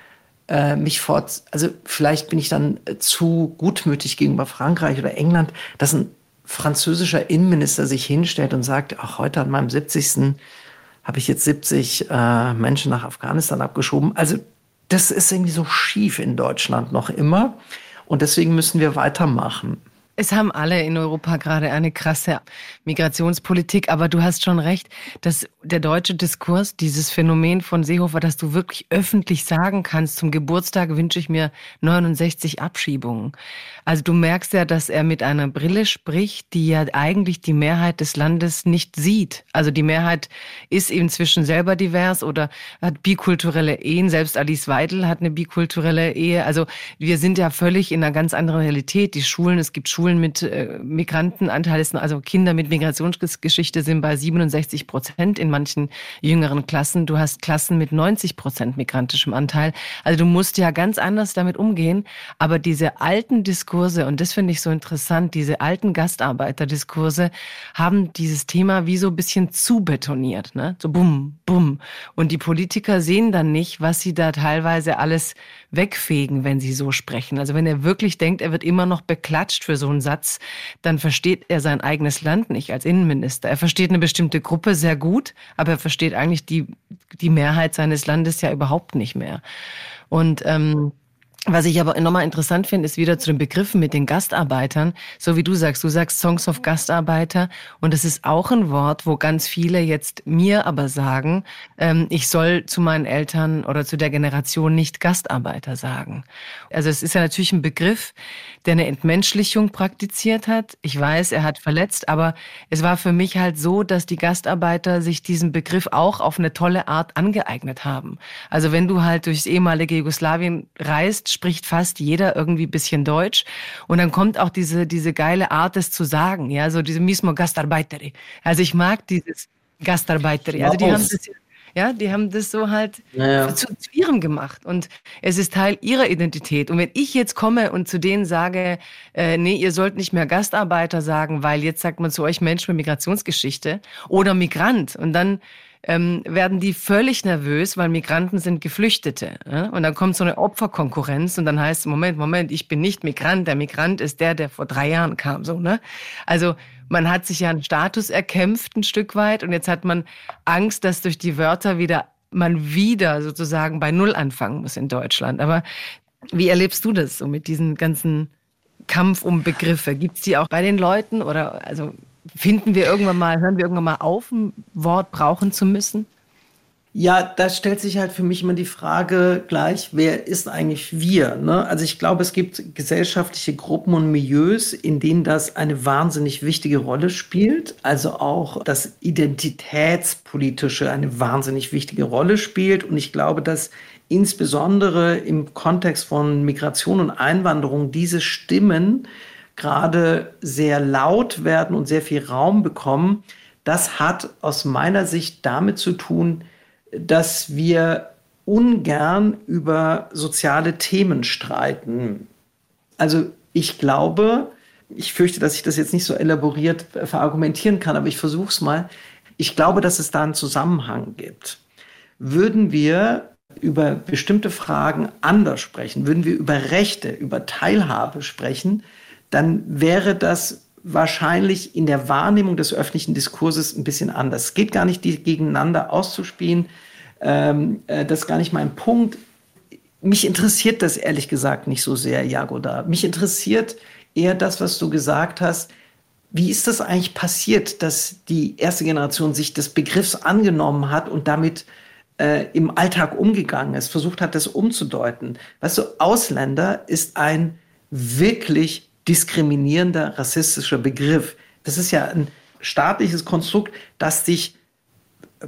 äh, mich fort, also vielleicht bin ich dann äh, zu gutmütig gegenüber Frankreich oder England, dass ein französischer Innenminister sich hinstellt und sagt, ach, heute an meinem 70. habe ich jetzt 70 äh, Menschen nach Afghanistan abgeschoben. Also das ist irgendwie so schief in Deutschland noch immer. Und deswegen müssen wir weitermachen. Es haben alle in Europa gerade eine krasse Migrationspolitik, aber du hast schon recht, dass der deutsche Diskurs, dieses Phänomen von Seehofer, dass du wirklich öffentlich sagen kannst, zum Geburtstag wünsche ich mir 69 Abschiebungen. Also du merkst ja, dass er mit einer Brille spricht, die ja eigentlich die Mehrheit des Landes nicht sieht. Also die Mehrheit ist inzwischen selber divers oder hat bikulturelle Ehen. Selbst Alice Weidel hat eine bikulturelle Ehe. Also wir sind ja völlig in einer ganz anderen Realität. Die Schulen, es gibt Schulen, Schulen mit äh, Migrantenanteil, also Kinder mit Migrationsgeschichte sind bei 67 Prozent in manchen jüngeren Klassen. Du hast Klassen mit 90 Prozent migrantischem Anteil. Also du musst ja ganz anders damit umgehen. Aber diese alten Diskurse, und das finde ich so interessant, diese alten Gastarbeiterdiskurse haben dieses Thema wie so ein bisschen zu betoniert. Ne? So bumm, bumm. Und die Politiker sehen dann nicht, was sie da teilweise alles wegfegen, wenn sie so sprechen. Also wenn er wirklich denkt, er wird immer noch beklatscht für so Satz, dann versteht er sein eigenes Land nicht als Innenminister. Er versteht eine bestimmte Gruppe sehr gut, aber er versteht eigentlich die, die Mehrheit seines Landes ja überhaupt nicht mehr. Und ähm, was ich aber nochmal interessant finde, ist wieder zu den Begriffen mit den Gastarbeitern. So wie du sagst, du sagst Songs of Gastarbeiter. Und das ist auch ein Wort, wo ganz viele jetzt mir aber sagen, ähm, ich soll zu meinen Eltern oder zu der Generation nicht Gastarbeiter sagen. Also es ist ja natürlich ein Begriff, der eine Entmenschlichung praktiziert hat. Ich weiß, er hat verletzt, aber es war für mich halt so, dass die Gastarbeiter sich diesen Begriff auch auf eine tolle Art angeeignet haben. Also wenn du halt durchs ehemalige Jugoslawien reist, spricht fast jeder irgendwie bisschen Deutsch. Und dann kommt auch diese, diese geile Art, es zu sagen, ja, so diese mismo Gastarbeiteri. Also ich mag dieses Gastarbeiteri. Also die haben das ja, die haben das so halt ja. zu, zu, ihrem gemacht. Und es ist Teil ihrer Identität. Und wenn ich jetzt komme und zu denen sage, äh, nee, ihr sollt nicht mehr Gastarbeiter sagen, weil jetzt sagt man zu euch Mensch mit Migrationsgeschichte oder Migrant. Und dann ähm, werden die völlig nervös, weil Migranten sind Geflüchtete. Ja? Und dann kommt so eine Opferkonkurrenz und dann heißt, Moment, Moment, ich bin nicht Migrant, der Migrant ist der, der vor drei Jahren kam. So, ne? Also man hat sich ja einen Status erkämpft ein Stück weit und jetzt hat man Angst, dass durch die Wörter wieder man wieder sozusagen bei Null anfangen muss in Deutschland. Aber wie erlebst du das so mit diesen ganzen Kampf um Begriffe? Gibt es die auch bei den Leuten oder also finden wir irgendwann mal, hören wir irgendwann mal auf, ein Wort brauchen zu müssen? Ja, da stellt sich halt für mich immer die Frage gleich, wer ist eigentlich wir? Ne? Also ich glaube, es gibt gesellschaftliche Gruppen und Milieus, in denen das eine wahnsinnig wichtige Rolle spielt. Also auch das Identitätspolitische eine wahnsinnig wichtige Rolle spielt. Und ich glaube, dass insbesondere im Kontext von Migration und Einwanderung diese Stimmen gerade sehr laut werden und sehr viel Raum bekommen. Das hat aus meiner Sicht damit zu tun, dass wir ungern über soziale Themen streiten. Also ich glaube, ich fürchte, dass ich das jetzt nicht so elaboriert verargumentieren kann, aber ich versuche es mal. Ich glaube, dass es da einen Zusammenhang gibt. Würden wir über bestimmte Fragen anders sprechen, würden wir über Rechte, über Teilhabe sprechen, dann wäre das wahrscheinlich in der Wahrnehmung des öffentlichen Diskurses ein bisschen anders. Es geht gar nicht, die gegeneinander auszuspielen. Ähm, äh, das ist gar nicht mein Punkt. Mich interessiert das ehrlich gesagt nicht so sehr, Jagoda. Mich interessiert eher das, was du gesagt hast. Wie ist das eigentlich passiert, dass die erste Generation sich des Begriffs angenommen hat und damit äh, im Alltag umgegangen ist, versucht hat, das umzudeuten? Weißt du, Ausländer ist ein wirklich diskriminierender, rassistischer Begriff. Das ist ja ein staatliches Konstrukt, das dich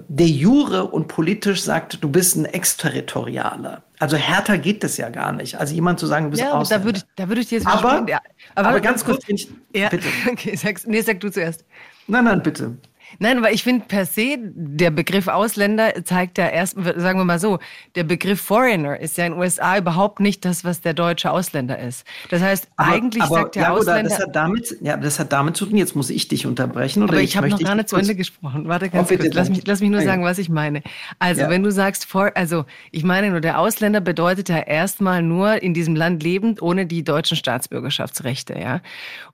de jure und politisch sagt, du bist ein Exterritorialer. Also härter geht das ja gar nicht. Also jemand zu sagen, du bist ja, Ausländer. Da würde ich, da würde ich dir jetzt aber, ja. aber, aber ganz kurz, kurz ich, ja. bitte. Okay, sag's, nee, sag du zuerst. Nein, nein, bitte. Nein, aber ich finde per se, der Begriff Ausländer zeigt ja erst, sagen wir mal so, der Begriff Foreigner ist ja in den USA überhaupt nicht das, was der deutsche Ausländer ist. Das heißt, aber, eigentlich aber, sagt der ja, Ausländer... Das hat, damit, ja, das hat damit zu tun, jetzt muss ich dich unterbrechen. Oder aber ich, ich habe noch gar nicht zu Ende gesprochen. Warte ganz oh, kurz, lass mich, lass mich nur sagen, was ich meine. Also, ja. wenn du sagst, for, also ich meine nur, der Ausländer bedeutet ja erstmal nur in diesem Land lebend, ohne die deutschen Staatsbürgerschaftsrechte. ja.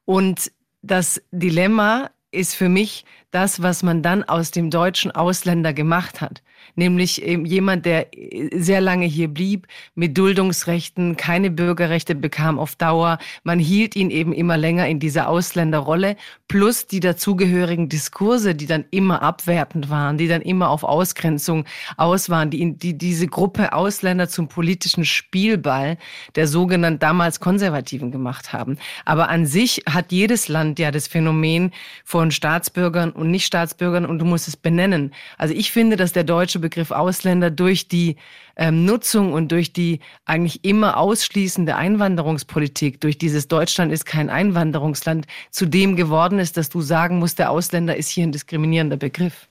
Und das Dilemma ist für mich das, was man dann aus dem deutschen Ausländer gemacht hat nämlich jemand, der äh, sehr lange hier blieb, mit Duldungsrechten, keine Bürgerrechte bekam auf Dauer. Man hielt ihn eben immer länger in dieser Ausländerrolle, plus die dazugehörigen Diskurse, die dann immer abwertend waren, die dann immer auf Ausgrenzung aus waren, die, die diese Gruppe Ausländer zum politischen Spielball der sogenannten damals Konservativen gemacht haben. Aber an sich hat jedes Land ja das Phänomen von Staatsbürgern und Nichtstaatsbürgern und du musst es benennen. Also ich finde, dass der deutsche Begriff Ausländer durch die ähm, Nutzung und durch die eigentlich immer ausschließende Einwanderungspolitik, durch dieses Deutschland ist kein Einwanderungsland, zu dem geworden ist, dass du sagen musst, der Ausländer ist hier ein diskriminierender Begriff.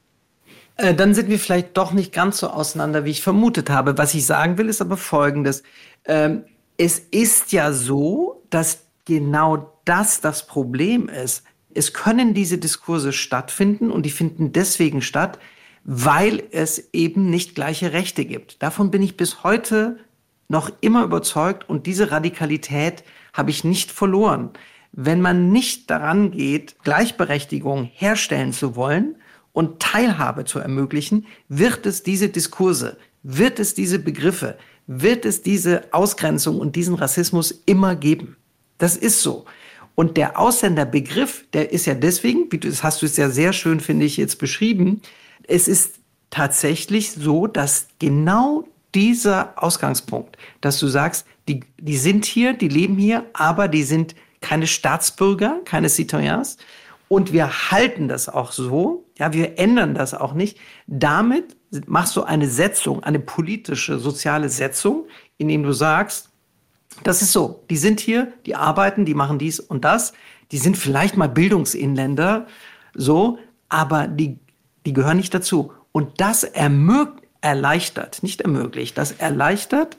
Äh, dann sind wir vielleicht doch nicht ganz so auseinander, wie ich vermutet habe. Was ich sagen will, ist aber Folgendes. Ähm, es ist ja so, dass genau das das Problem ist. Es können diese Diskurse stattfinden und die finden deswegen statt, weil es eben nicht gleiche Rechte gibt. Davon bin ich bis heute noch immer überzeugt und diese Radikalität habe ich nicht verloren. Wenn man nicht daran geht, Gleichberechtigung herstellen zu wollen und Teilhabe zu ermöglichen, wird es diese Diskurse, wird es diese Begriffe, wird es diese Ausgrenzung und diesen Rassismus immer geben. Das ist so. Und der Ausländerbegriff, der ist ja deswegen, wie du, das hast du es ja sehr schön, finde ich, jetzt beschrieben, es ist tatsächlich so, dass genau dieser Ausgangspunkt, dass du sagst, die, die sind hier, die leben hier, aber die sind keine Staatsbürger, keine Citoyens. Und wir halten das auch so, ja, wir ändern das auch nicht. Damit machst du eine Setzung, eine politische, soziale Setzung, indem du sagst, das ist so, die sind hier, die arbeiten, die machen dies und das, die sind vielleicht mal Bildungsinländer, so, aber die die gehören nicht dazu. Und das erleichtert, nicht ermöglicht, das erleichtert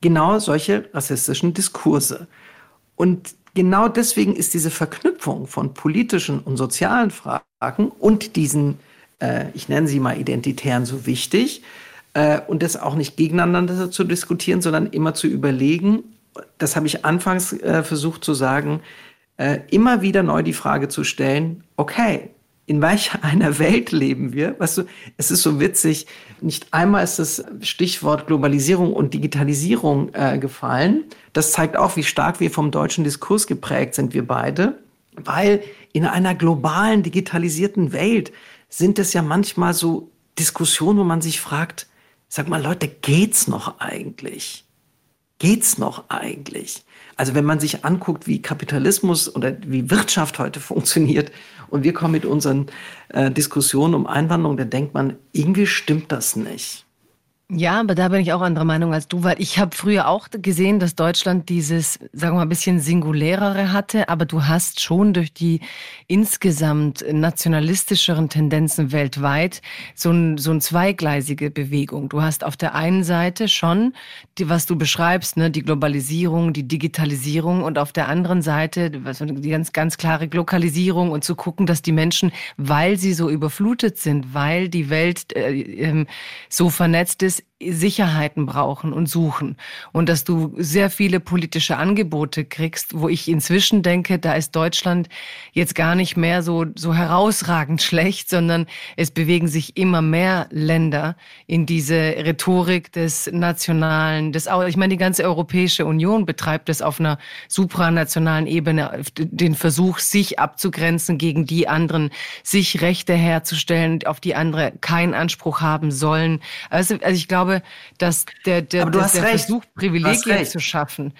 genau solche rassistischen Diskurse. Und genau deswegen ist diese Verknüpfung von politischen und sozialen Fragen und diesen, äh, ich nenne sie mal identitären, so wichtig. Äh, und das auch nicht gegeneinander zu diskutieren, sondern immer zu überlegen, das habe ich anfangs äh, versucht zu sagen, äh, immer wieder neu die Frage zu stellen, okay, in welcher einer Welt leben wir? Weißt du, es ist so witzig. Nicht einmal ist das Stichwort Globalisierung und Digitalisierung äh, gefallen. Das zeigt auch, wie stark wir vom deutschen Diskurs geprägt sind, wir beide. Weil in einer globalen, digitalisierten Welt sind es ja manchmal so Diskussion, wo man sich fragt, sag mal Leute, geht's noch eigentlich? Geht's noch eigentlich? Also wenn man sich anguckt, wie Kapitalismus oder wie Wirtschaft heute funktioniert und wir kommen mit unseren äh, Diskussionen um Einwanderung, dann denkt man, irgendwie stimmt das nicht. Ja, aber da bin ich auch anderer Meinung als du, weil ich habe früher auch gesehen, dass Deutschland dieses, sagen wir mal, ein bisschen singulärere hatte, aber du hast schon durch die insgesamt nationalistischeren Tendenzen weltweit so, ein, so eine zweigleisige Bewegung. Du hast auf der einen Seite schon, die, was du beschreibst, ne, die Globalisierung, die Digitalisierung und auf der anderen Seite die ganz, ganz klare Lokalisierung und zu gucken, dass die Menschen, weil sie so überflutet sind, weil die Welt äh, äh, so vernetzt ist, Sicherheiten brauchen und suchen. Und dass du sehr viele politische Angebote kriegst, wo ich inzwischen denke, da ist Deutschland jetzt gar nicht mehr so, so herausragend schlecht, sondern es bewegen sich immer mehr Länder in diese Rhetorik des Nationalen, des, ich meine, die ganze Europäische Union betreibt es auf einer supranationalen Ebene, den Versuch, sich abzugrenzen gegen die anderen, sich Rechte herzustellen, auf die andere keinen Anspruch haben sollen. Also, also ich glaube, dass der, der, der Versuch, Privilegien zu schaffen,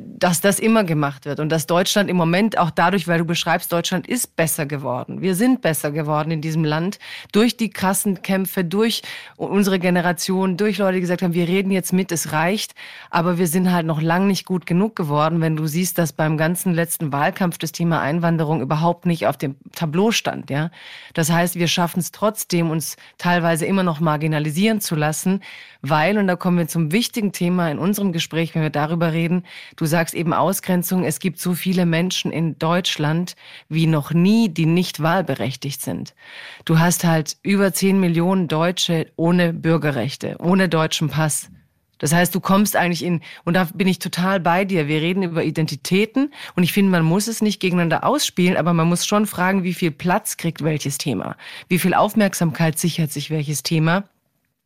dass das immer gemacht wird und dass Deutschland im Moment auch dadurch, weil du beschreibst, Deutschland ist besser geworden. Wir sind besser geworden in diesem Land durch die krassen Kämpfe, durch unsere Generation, durch Leute, die gesagt haben, wir reden jetzt mit, es reicht, aber wir sind halt noch lang nicht gut genug geworden, wenn du siehst, dass beim ganzen letzten Wahlkampf das Thema Einwanderung überhaupt nicht auf dem Tableau stand, ja. Das heißt, wir schaffen es trotzdem, uns teilweise immer noch marginalisieren zu lassen, weil, und da kommen wir zum wichtigen Thema in unserem Gespräch, wenn wir darüber reden, du sagst eben Ausgrenzung, es gibt so viele Menschen in Deutschland wie noch nie, die nicht wahlberechtigt sind. Du hast halt über 10 Millionen Deutsche ohne Bürgerrechte, ohne deutschen Pass. Das heißt, du kommst eigentlich in, und da bin ich total bei dir. Wir reden über Identitäten und ich finde, man muss es nicht gegeneinander ausspielen, aber man muss schon fragen, wie viel Platz kriegt welches Thema? Wie viel Aufmerksamkeit sichert sich welches Thema?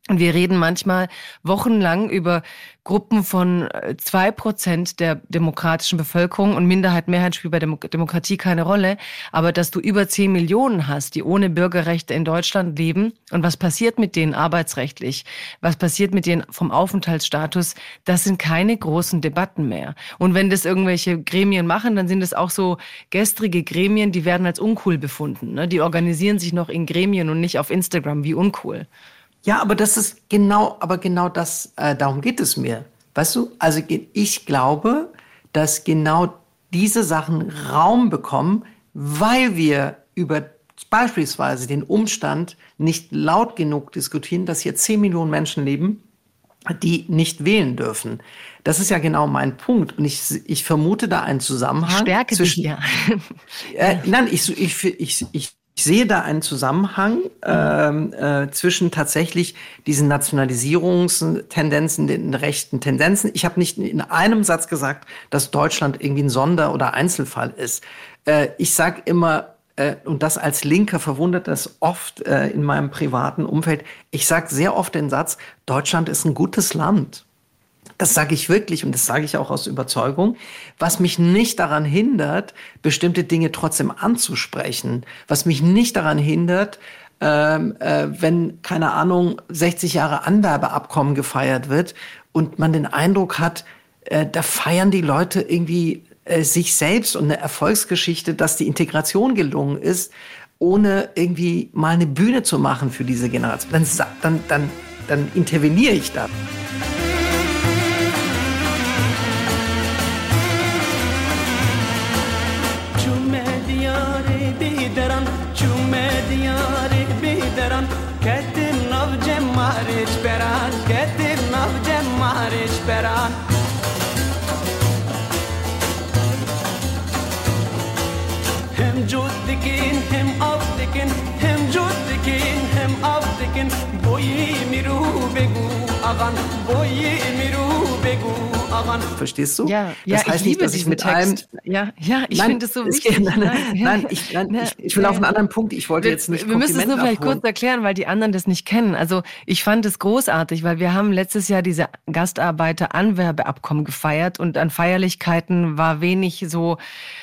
Und wir reden manchmal wochenlang über Gruppen von äh, zwei Prozent der demokratischen Bevölkerung und Minderheit, Mehrheit spielt bei Demo Demokratie keine Rolle. Aber dass du über zehn Millionen hast, die ohne Bürgerrechte in Deutschland leben und was passiert mit denen arbeitsrechtlich, was passiert mit denen vom Aufenthaltsstatus, das sind keine großen Debatten mehr. Und wenn das irgendwelche Gremien machen, dann sind es auch so gestrige Gremien, die werden als uncool befunden. Ne? Die organisieren sich noch in Gremien und nicht auf Instagram wie uncool. Ja, aber das ist genau, aber genau das, äh, darum geht es mir. Weißt du, also ich glaube, dass genau diese Sachen Raum bekommen, weil wir über beispielsweise den Umstand nicht laut genug diskutieren, dass hier 10 Millionen Menschen leben, die nicht wählen dürfen. Das ist ja genau mein Punkt. Und ich, ich vermute da einen Zusammenhang. Stärke zwischen, dich, ja. äh, nein, ich, ich, ich, ich ich sehe da einen Zusammenhang ähm, äh, zwischen tatsächlich diesen Nationalisierungstendenzen, den rechten Tendenzen. Ich habe nicht in einem Satz gesagt, dass Deutschland irgendwie ein Sonder- oder Einzelfall ist. Äh, ich sage immer, äh, und das als Linker verwundert das oft äh, in meinem privaten Umfeld, ich sage sehr oft den Satz, Deutschland ist ein gutes Land. Das sage ich wirklich und das sage ich auch aus Überzeugung, was mich nicht daran hindert, bestimmte Dinge trotzdem anzusprechen, was mich nicht daran hindert, ähm, äh, wenn, keine Ahnung, 60 Jahre Anwerbeabkommen gefeiert wird und man den Eindruck hat, äh, da feiern die Leute irgendwie äh, sich selbst und eine Erfolgsgeschichte, dass die Integration gelungen ist, ohne irgendwie mal eine Bühne zu machen für diese Generation. Dann, dann, dann, dann interveniere ich da. جودكين هم أفدكين هم جودكين هم أفدكين بوي ميرو بيجو أغان بوي ميرو daran. Verstehst du? Ja, ja das heißt ich liebe nicht, dass ich mit Text. Ja, ja, ich finde es so wichtig. Geht, nein, nein, nein, ich, nein ich, ich, will auf einen anderen Punkt. Ich wollte wir, jetzt nicht. Wir müssen es nur vielleicht abholen. kurz erklären, weil die anderen das nicht kennen. Also ich fand es großartig, weil wir haben letztes Jahr diese Gastarbeiter-Anwerbeabkommen gefeiert und an Feierlichkeiten war wenig so,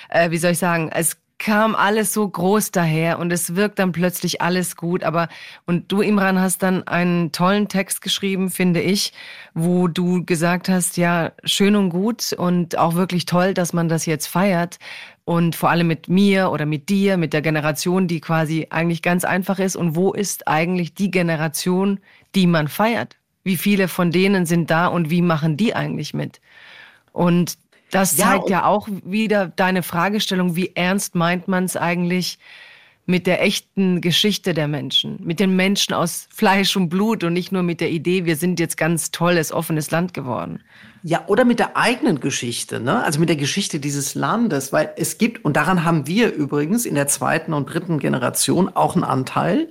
äh, wie soll ich sagen, es kam alles so groß daher und es wirkt dann plötzlich alles gut. Aber und du, Imran, hast dann einen tollen Text geschrieben, finde ich, wo du gesagt hast, ja, schön und gut und auch wirklich toll, dass man das jetzt feiert. Und vor allem mit mir oder mit dir, mit der Generation, die quasi eigentlich ganz einfach ist. Und wo ist eigentlich die Generation, die man feiert? Wie viele von denen sind da und wie machen die eigentlich mit? Und das zeigt ja, ja auch wieder deine Fragestellung, wie ernst meint man es eigentlich mit der echten Geschichte der Menschen, mit den Menschen aus Fleisch und Blut und nicht nur mit der Idee, wir sind jetzt ganz tolles, offenes Land geworden. Ja, oder mit der eigenen Geschichte, ne? also mit der Geschichte dieses Landes, weil es gibt, und daran haben wir übrigens in der zweiten und dritten Generation auch einen Anteil,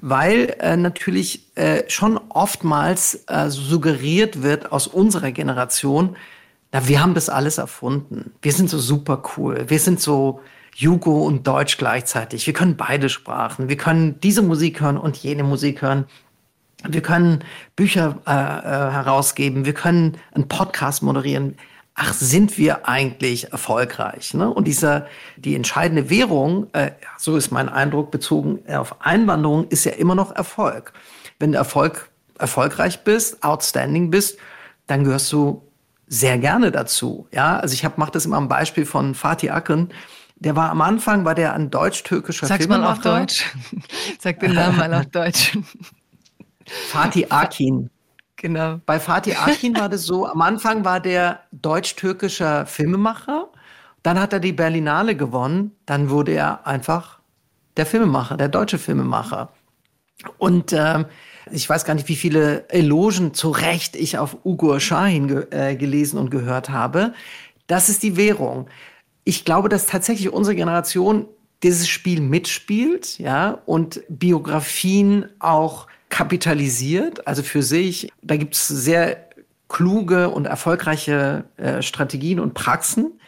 weil äh, natürlich äh, schon oftmals äh, suggeriert wird aus unserer Generation, na, wir haben das alles erfunden. Wir sind so super cool. Wir sind so Jugo und Deutsch gleichzeitig. Wir können beide Sprachen. Wir können diese Musik hören und jene Musik hören. Wir können Bücher äh, äh, herausgeben. Wir können einen Podcast moderieren. Ach, sind wir eigentlich erfolgreich? Ne? Und dieser, die entscheidende Währung, äh, so ist mein Eindruck bezogen auf Einwanderung, ist ja immer noch Erfolg. Wenn du Erfolg, erfolgreich bist, outstanding bist, dann gehörst du sehr gerne dazu. Ja, also ich habe mache das immer am Beispiel von Fatih Akın. Der war am Anfang war der ein deutsch-türkischer Sag's Filmemacher. mal auf Deutsch. Sag den Namen mal auf Deutsch. Fatih Akin. Genau. Bei Fatih Akin war das so, am Anfang war der deutsch-türkischer Filmemacher, dann hat er die Berlinale gewonnen, dann wurde er einfach der Filmemacher, der deutsche Filmemacher. Und äh, ich weiß gar nicht, wie viele Elogen zu Recht ich auf Ugur Shahin ge äh, gelesen und gehört habe. Das ist die Währung. Ich glaube, dass tatsächlich unsere Generation dieses Spiel mitspielt, ja, und Biografien auch kapitalisiert, also für sich. Da gibt es sehr kluge und erfolgreiche äh, Strategien und Praxen.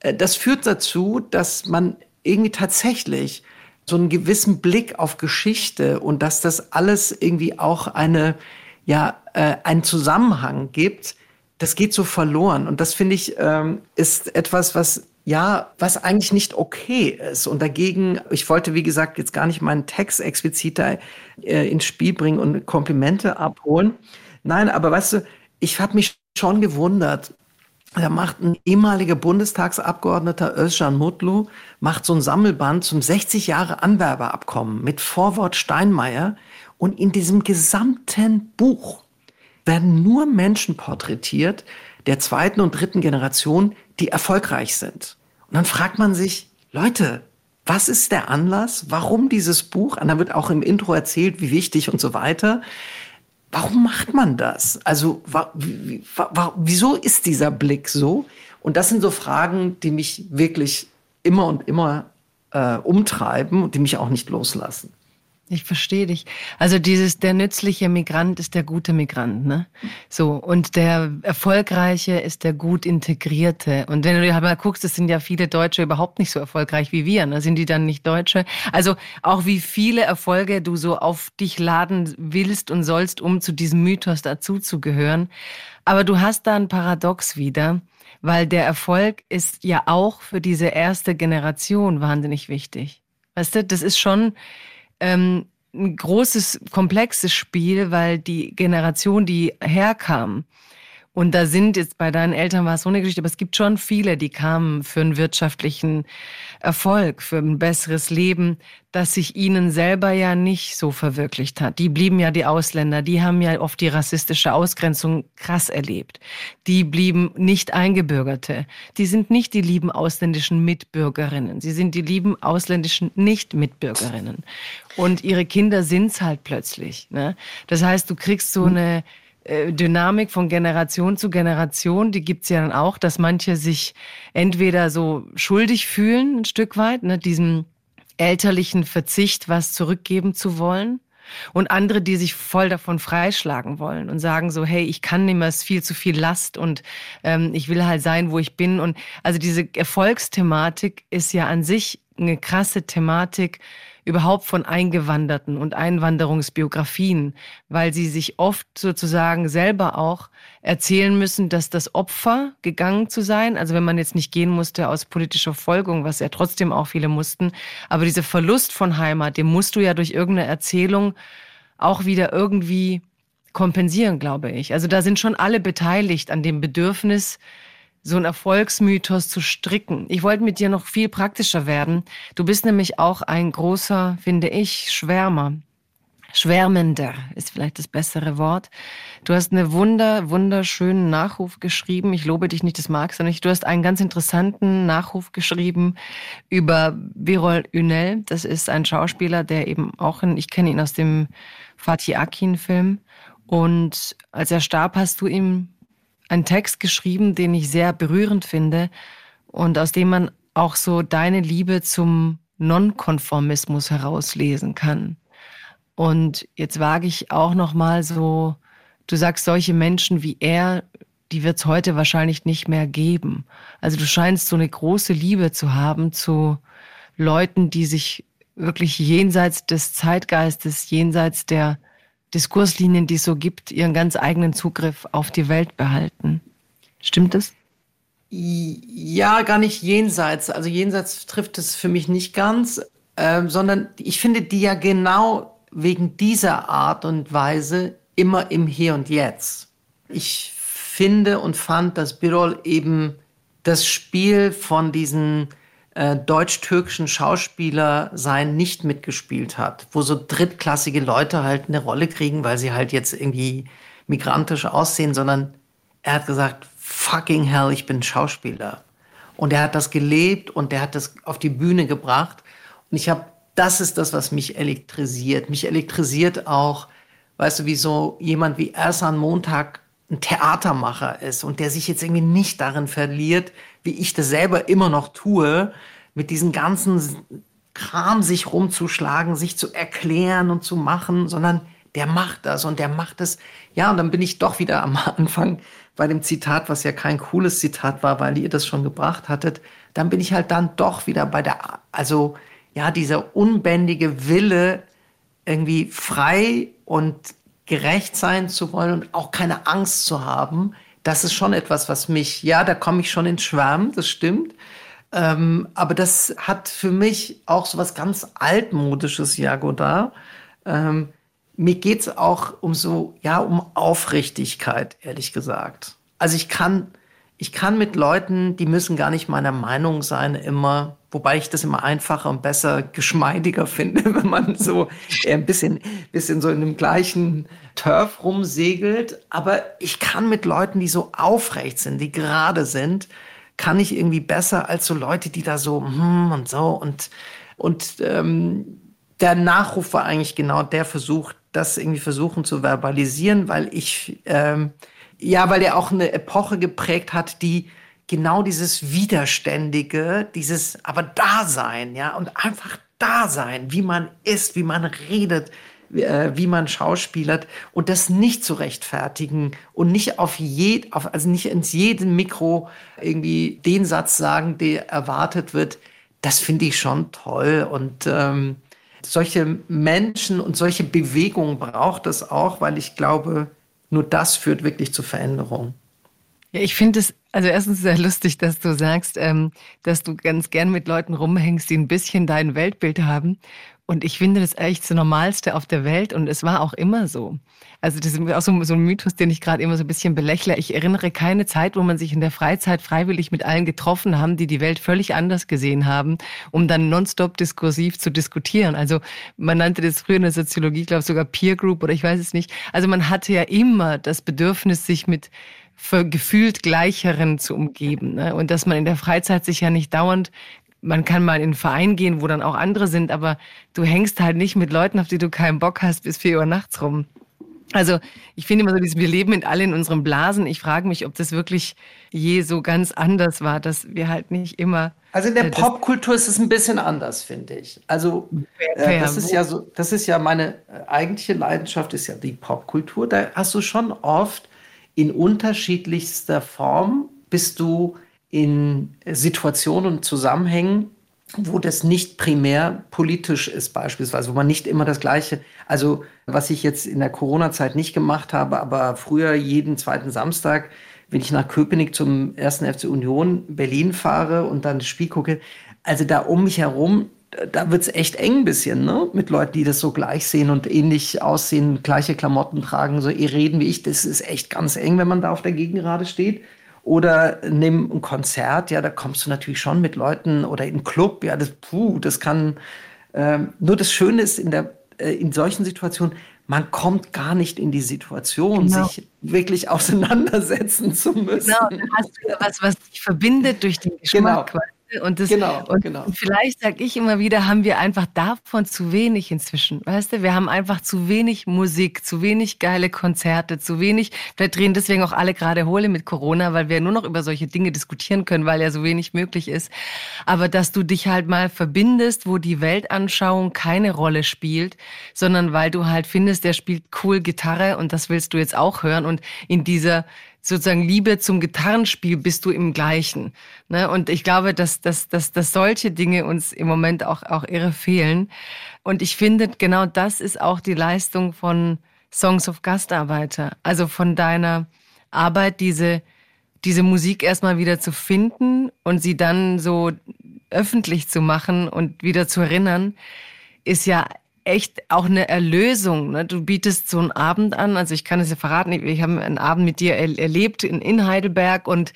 Äh, das führt dazu, dass man irgendwie tatsächlich so einen gewissen Blick auf Geschichte und dass das alles irgendwie auch eine, ja, äh, einen Zusammenhang gibt, das geht so verloren. Und das finde ich, ähm, ist etwas, was ja, was eigentlich nicht okay ist. Und dagegen, ich wollte, wie gesagt, jetzt gar nicht meinen Text explizit da äh, ins Spiel bringen und Komplimente abholen. Nein, aber weißt du, ich habe mich schon gewundert, da macht ein ehemaliger Bundestagsabgeordneter Özcan Mutlu macht so ein Sammelband zum 60 Jahre Anwerberabkommen mit Vorwort Steinmeier und in diesem gesamten Buch werden nur Menschen porträtiert der zweiten und dritten Generation, die erfolgreich sind. Und dann fragt man sich, Leute, was ist der Anlass? Warum dieses Buch? Und da wird auch im Intro erzählt, wie wichtig und so weiter. Warum macht man das? Also wieso ist dieser Blick so? Und das sind so Fragen, die mich wirklich immer und immer äh, umtreiben und die mich auch nicht loslassen. Ich verstehe dich. Also dieses der nützliche Migrant ist der gute Migrant, ne? So und der erfolgreiche ist der gut integrierte. Und wenn du dir mal guckst, es sind ja viele Deutsche überhaupt nicht so erfolgreich wie wir, ne? Sind die dann nicht Deutsche? Also auch wie viele Erfolge du so auf dich laden willst und sollst, um zu diesem Mythos dazuzugehören. Aber du hast da ein Paradox wieder, weil der Erfolg ist ja auch für diese erste Generation wahnsinnig wichtig. Weißt du, das ist schon ähm, ein großes, komplexes Spiel, weil die Generation, die herkam, und da sind jetzt bei deinen Eltern war es so eine Geschichte, aber es gibt schon viele, die kamen für einen wirtschaftlichen Erfolg, für ein besseres Leben, das sich ihnen selber ja nicht so verwirklicht hat. Die blieben ja die Ausländer, die haben ja oft die rassistische Ausgrenzung krass erlebt. Die blieben nicht Eingebürgerte. Die sind nicht die lieben ausländischen Mitbürgerinnen. Sie sind die lieben ausländischen Nicht-Mitbürgerinnen. Und ihre Kinder sind's halt plötzlich. Ne? Das heißt, du kriegst so eine äh, Dynamik von Generation zu Generation, die gibt's ja dann auch, dass manche sich entweder so schuldig fühlen, ein Stück weit, ne, diesem elterlichen Verzicht was zurückgeben zu wollen. Und andere, die sich voll davon freischlagen wollen und sagen so, hey, ich kann nicht mehr, es ist viel zu viel Last und ähm, ich will halt sein, wo ich bin. Und also diese Erfolgsthematik ist ja an sich eine krasse Thematik überhaupt von Eingewanderten und Einwanderungsbiografien, weil sie sich oft sozusagen selber auch erzählen müssen, dass das Opfer gegangen zu sein, also wenn man jetzt nicht gehen musste aus politischer Folgung, was ja trotzdem auch viele mussten, aber dieser Verlust von Heimat, den musst du ja durch irgendeine Erzählung auch wieder irgendwie kompensieren, glaube ich. Also da sind schon alle beteiligt an dem Bedürfnis, so ein Erfolgsmythos zu stricken. Ich wollte mit dir noch viel praktischer werden. Du bist nämlich auch ein großer, finde ich, Schwärmer. Schwärmender ist vielleicht das bessere Wort. Du hast eine wunder, wunderschönen Nachruf geschrieben. Ich lobe dich nicht, das magst du nicht. Du hast einen ganz interessanten Nachruf geschrieben über Birol Ünel. Das ist ein Schauspieler, der eben auch in, ich kenne ihn aus dem Fatih Akin-Film. Und als er starb, hast du ihm einen Text geschrieben, den ich sehr berührend finde und aus dem man auch so deine Liebe zum Nonkonformismus herauslesen kann. Und jetzt wage ich auch noch mal so, du sagst, solche Menschen wie er, die wird es heute wahrscheinlich nicht mehr geben. Also du scheinst so eine große Liebe zu haben zu Leuten, die sich wirklich jenseits des Zeitgeistes, jenseits der Diskurslinien, die es so gibt, ihren ganz eigenen Zugriff auf die Welt behalten. Stimmt das? Ja, gar nicht jenseits. Also jenseits trifft es für mich nicht ganz, äh, sondern ich finde die ja genau wegen dieser Art und Weise immer im Hier und Jetzt. Ich finde und fand, dass Birol eben das Spiel von diesen äh, deutsch-türkischen Schauspieler sein nicht mitgespielt hat, wo so drittklassige Leute halt eine Rolle kriegen, weil sie halt jetzt irgendwie migrantisch aussehen, sondern er hat gesagt, fucking hell, ich bin Schauspieler. Und er hat das gelebt und er hat das auf die Bühne gebracht. Und ich habe, das ist das, was mich elektrisiert. Mich elektrisiert auch, weißt du, wie so jemand wie Ersan Montag ein Theatermacher ist und der sich jetzt irgendwie nicht darin verliert, wie ich das selber immer noch tue, mit diesen ganzen Kram sich rumzuschlagen, sich zu erklären und zu machen, sondern der macht das und der macht es. Ja, und dann bin ich doch wieder am Anfang bei dem Zitat, was ja kein cooles Zitat war, weil ihr das schon gebracht hattet. Dann bin ich halt dann doch wieder bei der, also ja, dieser unbändige Wille, irgendwie frei und gerecht sein zu wollen und auch keine Angst zu haben, das ist schon etwas, was mich, ja, da komme ich schon ins Schwärmen, das stimmt. Ähm, aber das hat für mich auch so was ganz altmodisches Jagoda. Ähm, mir geht es auch um so, ja, um Aufrichtigkeit, ehrlich gesagt. Also ich kann, ich kann mit Leuten, die müssen gar nicht meiner Meinung sein, immer, wobei ich das immer einfacher und besser, geschmeidiger finde, wenn man so ein bisschen, bisschen so in dem gleichen Turf rumsegelt. Aber ich kann mit Leuten, die so aufrecht sind, die gerade sind, kann ich irgendwie besser als so Leute, die da so hm und so und und ähm, der Nachruf war eigentlich genau der Versuch, das irgendwie versuchen zu verbalisieren, weil ich ähm, ja, weil er auch eine Epoche geprägt hat, die genau dieses Widerständige, dieses aber Dasein, ja, und einfach Dasein, wie man ist, wie man redet, äh, wie man schauspielert und das nicht zu rechtfertigen und nicht auf je, auf, also nicht ins jedem Mikro irgendwie den Satz sagen, der erwartet wird, das finde ich schon toll und ähm, solche Menschen und solche Bewegungen braucht es auch, weil ich glaube, nur das führt wirklich zu Veränderung. Ja, ich finde es also erstens sehr lustig, dass du sagst, ähm, dass du ganz gern mit Leuten rumhängst, die ein bisschen dein Weltbild haben. Und ich finde das eigentlich das Normalste auf der Welt und es war auch immer so. Also das ist auch so, so ein Mythos, den ich gerade immer so ein bisschen belächle. Ich erinnere keine Zeit, wo man sich in der Freizeit freiwillig mit allen getroffen haben, die die Welt völlig anders gesehen haben, um dann nonstop diskursiv zu diskutieren. Also man nannte das früher in der Soziologie, glaube ich, sogar Peer Group oder ich weiß es nicht. Also man hatte ja immer das Bedürfnis, sich mit für gefühlt Gleicheren zu umgeben. Ne? Und dass man in der Freizeit sich ja nicht dauernd man kann mal in einen Verein gehen, wo dann auch andere sind, aber du hängst halt nicht mit Leuten, auf die du keinen Bock hast, bis vier Uhr nachts rum. Also ich finde immer so, wir leben in alle in unseren Blasen. Ich frage mich, ob das wirklich je so ganz anders war, dass wir halt nicht immer. Also in der äh, Popkultur ist es ein bisschen anders, finde ich. Also äh, das ist ja so, das ist ja meine äh, eigentliche Leidenschaft ist ja die Popkultur. Da hast du schon oft in unterschiedlichster Form bist du in Situationen und Zusammenhängen wo das nicht primär politisch ist beispielsweise, wo man nicht immer das Gleiche, also was ich jetzt in der Corona-Zeit nicht gemacht habe, aber früher jeden zweiten Samstag, wenn ich nach Köpenick zum ersten FC Union Berlin fahre und dann das Spiel gucke, also da um mich herum, da wird's echt eng ein bisschen, ne? Mit Leuten, die das so gleich sehen und ähnlich aussehen, gleiche Klamotten tragen, so ihr reden wie ich, das ist echt ganz eng, wenn man da auf der Gegengrade steht. Oder nimm ein Konzert, ja, da kommst du natürlich schon mit Leuten oder in Club, ja, das, puh, das kann. Ähm, nur das Schöne ist in der äh, in solchen Situationen, man kommt gar nicht in die Situation, genau. sich wirklich auseinandersetzen zu müssen. Genau, hast du was, was dich verbindet durch den Geschmack. Genau. Und, das, genau, und genau. vielleicht sage ich immer wieder, haben wir einfach davon zu wenig inzwischen. Weißt du, wir haben einfach zu wenig Musik, zu wenig geile Konzerte, zu wenig. Vielleicht drehen deswegen auch alle gerade Hohle mit Corona, weil wir nur noch über solche Dinge diskutieren können, weil ja so wenig möglich ist. Aber dass du dich halt mal verbindest, wo die Weltanschauung keine Rolle spielt, sondern weil du halt findest, der spielt cool Gitarre und das willst du jetzt auch hören. Und in dieser sozusagen Liebe zum Gitarrenspiel bist du im Gleichen. Ne? Und ich glaube, dass, dass, dass, dass solche Dinge uns im Moment auch, auch irre fehlen. Und ich finde, genau das ist auch die Leistung von Songs of Gastarbeiter. Also von deiner Arbeit, diese, diese Musik erstmal wieder zu finden und sie dann so öffentlich zu machen und wieder zu erinnern, ist ja echt auch eine Erlösung. Ne? Du bietest so einen Abend an, also ich kann es ja verraten, ich habe einen Abend mit dir er erlebt in, in Heidelberg und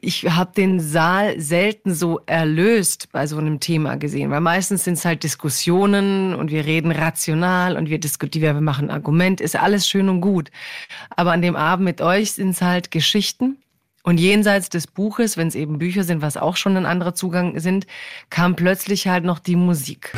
ich habe den Saal selten so erlöst bei so einem Thema gesehen, weil meistens sind es halt Diskussionen und wir reden rational und wir diskutieren, wir machen Argument, ist alles schön und gut. Aber an dem Abend mit euch sind es halt Geschichten. Und jenseits des Buches, wenn es eben Bücher sind, was auch schon ein anderer Zugang sind, kam plötzlich halt noch die Musik.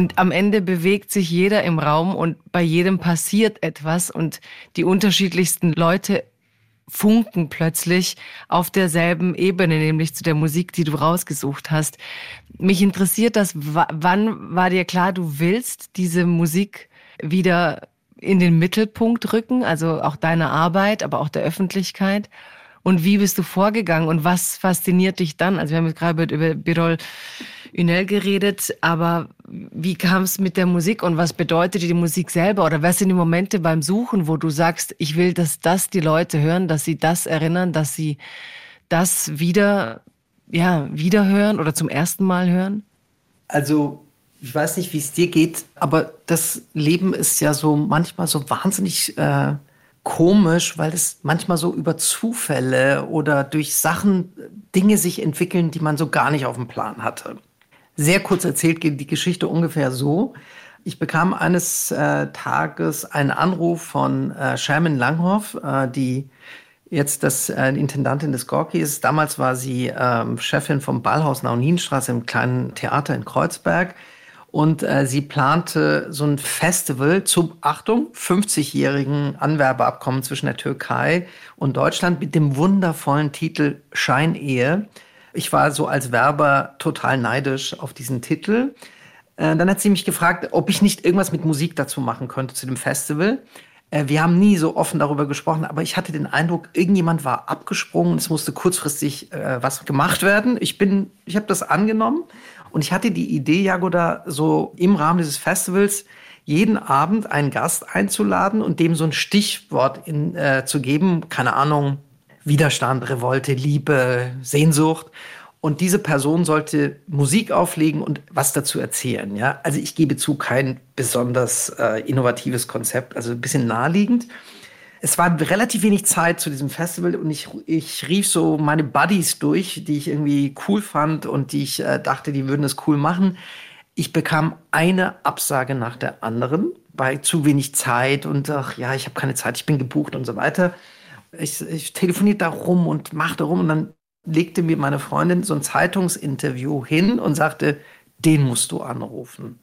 Und am Ende bewegt sich jeder im Raum und bei jedem passiert etwas und die unterschiedlichsten Leute funken plötzlich auf derselben Ebene, nämlich zu der Musik, die du rausgesucht hast. Mich interessiert das, wann war dir klar, du willst diese Musik wieder in den Mittelpunkt rücken, also auch deine Arbeit, aber auch der Öffentlichkeit? Und wie bist du vorgegangen und was fasziniert dich dann? Also wir haben jetzt gerade über Birol Ünel geredet, aber wie kam es mit der Musik und was bedeutet die Musik selber? Oder was sind die Momente beim Suchen, wo du sagst, ich will, dass das die Leute hören, dass sie das erinnern, dass sie das wieder, ja, wieder hören oder zum ersten Mal hören? Also ich weiß nicht, wie es dir geht, aber das Leben ist ja so manchmal so wahnsinnig äh, komisch, weil es manchmal so über Zufälle oder durch Sachen Dinge sich entwickeln, die man so gar nicht auf dem Plan hatte. Sehr kurz erzählt geht die Geschichte ungefähr so. Ich bekam eines äh, Tages einen Anruf von äh, Sherman Langhoff, äh, die jetzt das äh, Intendantin des Gorki ist. Damals war sie ähm, Chefin vom Ballhaus Nauninstraße im kleinen Theater in Kreuzberg. Und äh, sie plante so ein Festival zum, Achtung, 50-jährigen Anwerbeabkommen zwischen der Türkei und Deutschland mit dem wundervollen Titel Scheinehe. Ich war so als Werber total neidisch auf diesen Titel. Äh, dann hat sie mich gefragt, ob ich nicht irgendwas mit Musik dazu machen könnte zu dem Festival. Äh, wir haben nie so offen darüber gesprochen, aber ich hatte den Eindruck, irgendjemand war abgesprungen. Es musste kurzfristig äh, was gemacht werden. Ich bin, ich habe das angenommen und ich hatte die Idee, Jagoda, so im Rahmen dieses Festivals jeden Abend einen Gast einzuladen und dem so ein Stichwort in, äh, zu geben, keine Ahnung, Widerstand, Revolte, Liebe, Sehnsucht. Und diese Person sollte Musik auflegen und was dazu erzählen. Ja? Also ich gebe zu, kein besonders äh, innovatives Konzept, also ein bisschen naheliegend es war relativ wenig Zeit zu diesem Festival und ich, ich rief so meine Buddies durch, die ich irgendwie cool fand und die ich äh, dachte, die würden es cool machen. Ich bekam eine Absage nach der anderen bei zu wenig Zeit und ach ja, ich habe keine Zeit, ich bin gebucht und so weiter. Ich, ich telefoniere da rum und machte rum und dann legte mir meine Freundin so ein Zeitungsinterview hin und sagte, den musst du anrufen.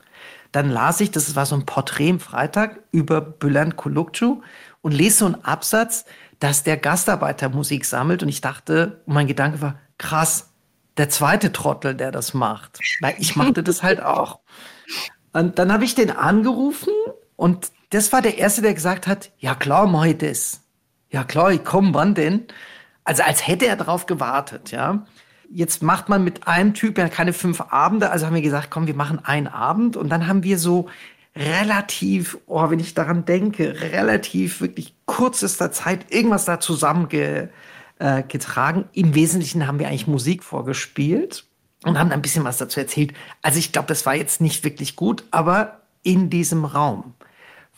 Dann las ich, das war so ein Porträt im Freitag über Bülent Kulukcu und lese so einen Absatz, dass der Gastarbeiter Musik sammelt und ich dachte, mein Gedanke war, krass, der zweite Trottel, der das macht. Weil ich machte das halt auch. Und dann habe ich den angerufen und das war der Erste, der gesagt hat, ja klar, mach ich das. Ja klar, ich komm, wann denn? Also als hätte er darauf gewartet, ja. Jetzt macht man mit einem Typ ja keine fünf Abende, also haben wir gesagt, komm, wir machen einen Abend und dann haben wir so relativ, oh, wenn ich daran denke, relativ wirklich kürzester Zeit irgendwas da zusammengetragen. Äh, Im Wesentlichen haben wir eigentlich Musik vorgespielt und haben ein bisschen was dazu erzählt. Also ich glaube, das war jetzt nicht wirklich gut, aber in diesem Raum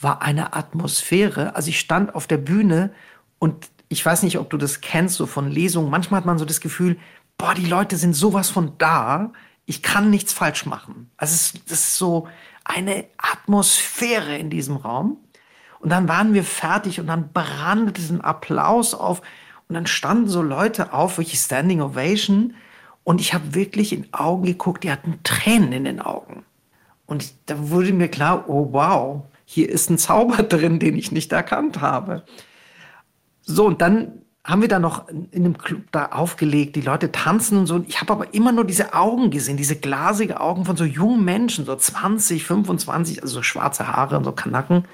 war eine Atmosphäre. Also ich stand auf der Bühne und ich weiß nicht, ob du das kennst, so von Lesungen. Manchmal hat man so das Gefühl, boah, die Leute sind sowas von da. Ich kann nichts falsch machen. Also es, ist so eine Atmosphäre in diesem Raum. Und dann waren wir fertig und dann brannte ein Applaus auf. Und dann standen so Leute auf, wirklich Standing Ovation. Und ich habe wirklich in Augen geguckt, die hatten Tränen in den Augen. Und da wurde mir klar, oh wow, hier ist ein Zauber drin, den ich nicht erkannt habe. So, und dann haben wir da noch in einem Club da aufgelegt, die Leute tanzen und so. Ich habe aber immer nur diese Augen gesehen, diese glasige Augen von so jungen Menschen, so 20, 25, also so schwarze Haare und so Kanacken.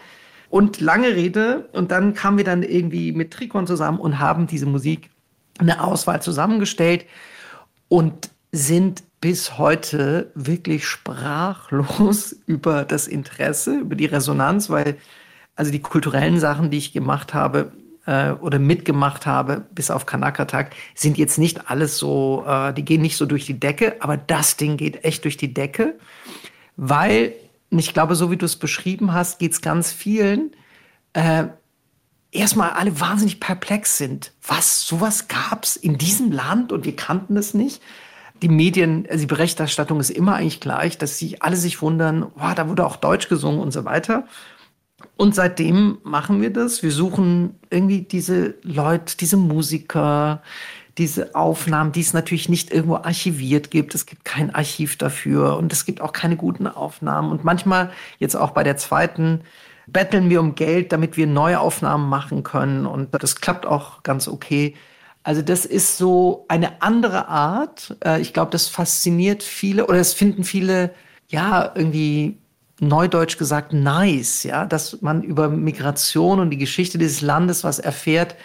Und lange Rede, und dann kamen wir dann irgendwie mit Trikon zusammen und haben diese Musik, eine Auswahl zusammengestellt und sind bis heute wirklich sprachlos über das Interesse, über die Resonanz, weil also die kulturellen Sachen, die ich gemacht habe äh, oder mitgemacht habe, bis auf Kanaka-Tag, sind jetzt nicht alles so, äh, die gehen nicht so durch die Decke, aber das Ding geht echt durch die Decke, weil, ich glaube, so wie du es beschrieben hast, geht es ganz vielen, äh, erstmal alle wahnsinnig perplex sind. Was, sowas gab es in diesem Land und wir kannten es nicht die Medien, also die Berichterstattung ist immer eigentlich gleich, dass sie alle sich wundern, wow, da wurde auch Deutsch gesungen und so weiter. Und seitdem machen wir das. Wir suchen irgendwie diese Leute, diese Musiker, diese Aufnahmen, die es natürlich nicht irgendwo archiviert gibt. Es gibt kein Archiv dafür und es gibt auch keine guten Aufnahmen. Und manchmal, jetzt auch bei der zweiten, betteln wir um Geld, damit wir neue Aufnahmen machen können. Und das klappt auch ganz okay. Also das ist so eine andere Art. Äh, ich glaube, das fasziniert viele oder es finden viele, ja, irgendwie neudeutsch gesagt nice, ja, dass man über Migration und die Geschichte dieses Landes was erfährt,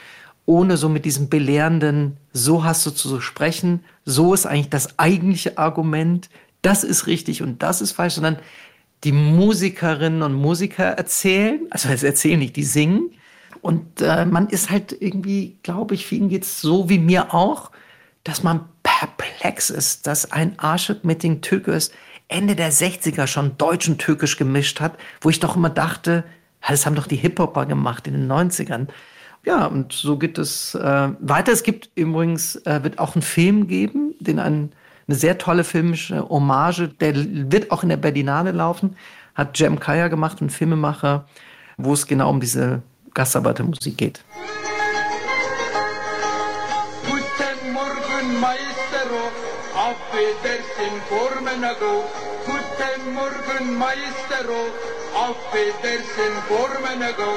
ohne so mit diesem belehrenden, so hast du zu sprechen, so ist eigentlich das eigentliche Argument, das ist richtig und das ist falsch, sondern die Musikerinnen und Musiker erzählen, also es erzählen nicht, die singen und äh, man ist halt irgendwie, glaube ich, vielen geht es so wie mir auch, dass man perplex ist, dass ein Aşık Metin Türkes Ende der 60er schon Deutsch und Türkisch gemischt hat, wo ich doch immer dachte, das haben doch die Hip-Hopper gemacht in den 90ern. Ja, und so geht es äh, weiter. Es gibt übrigens, äh, wird auch einen Film geben, den ein, eine sehr tolle filmische Hommage, der wird auch in der Berlinale laufen, hat Jem Kaya gemacht, ein Filmemacher, wo es genau um diese Gastarbeitermusik geht. Auf Wiedersehen, Formenago. Guten Morgen, Maestro, auf Wiedersehen, Formenago.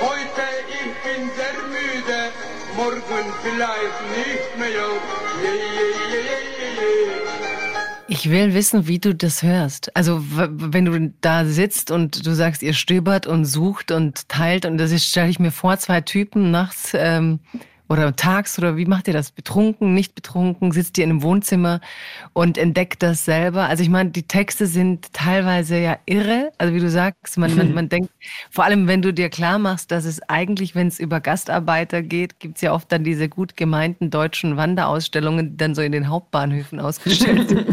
Heute ich bin sehr müde, morgen vielleicht nicht mehr. Yeah, yeah, yeah, yeah, yeah. Ich will wissen, wie du das hörst. Also wenn du da sitzt und du sagst, ihr stöbert und sucht und teilt und das stelle ich mir vor, zwei Typen nachts ähm, oder tags oder wie macht ihr das? Betrunken, nicht betrunken? Sitzt ihr in einem Wohnzimmer und entdeckt das selber? Also ich meine, die Texte sind teilweise ja irre. Also wie du sagst, man, man, man denkt, vor allem wenn du dir klar machst, dass es eigentlich, wenn es über Gastarbeiter geht, gibt es ja oft dann diese gut gemeinten deutschen Wanderausstellungen, die dann so in den Hauptbahnhöfen ausgestellt sind.